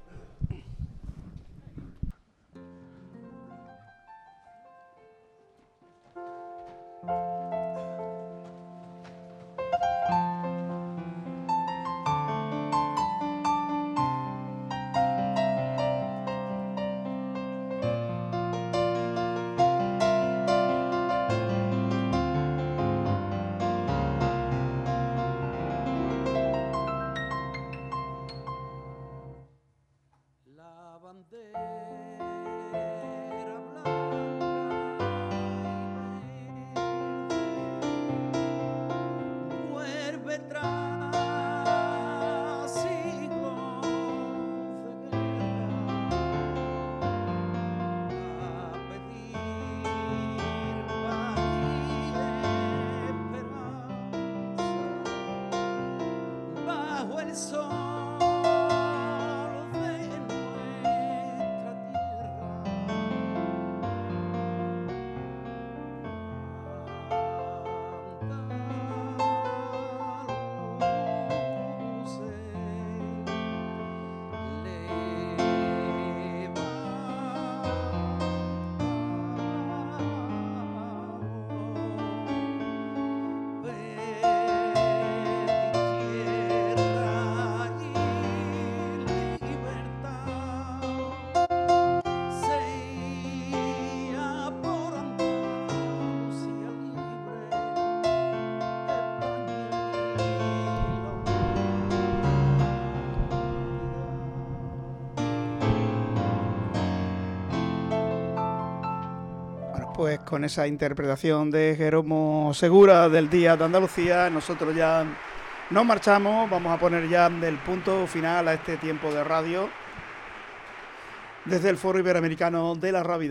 Pues con esa interpretación de Jeromo Segura del Día de Andalucía, nosotros ya nos marchamos, vamos a poner ya el punto final a este tiempo de radio desde el Foro Iberoamericano de la Rábida.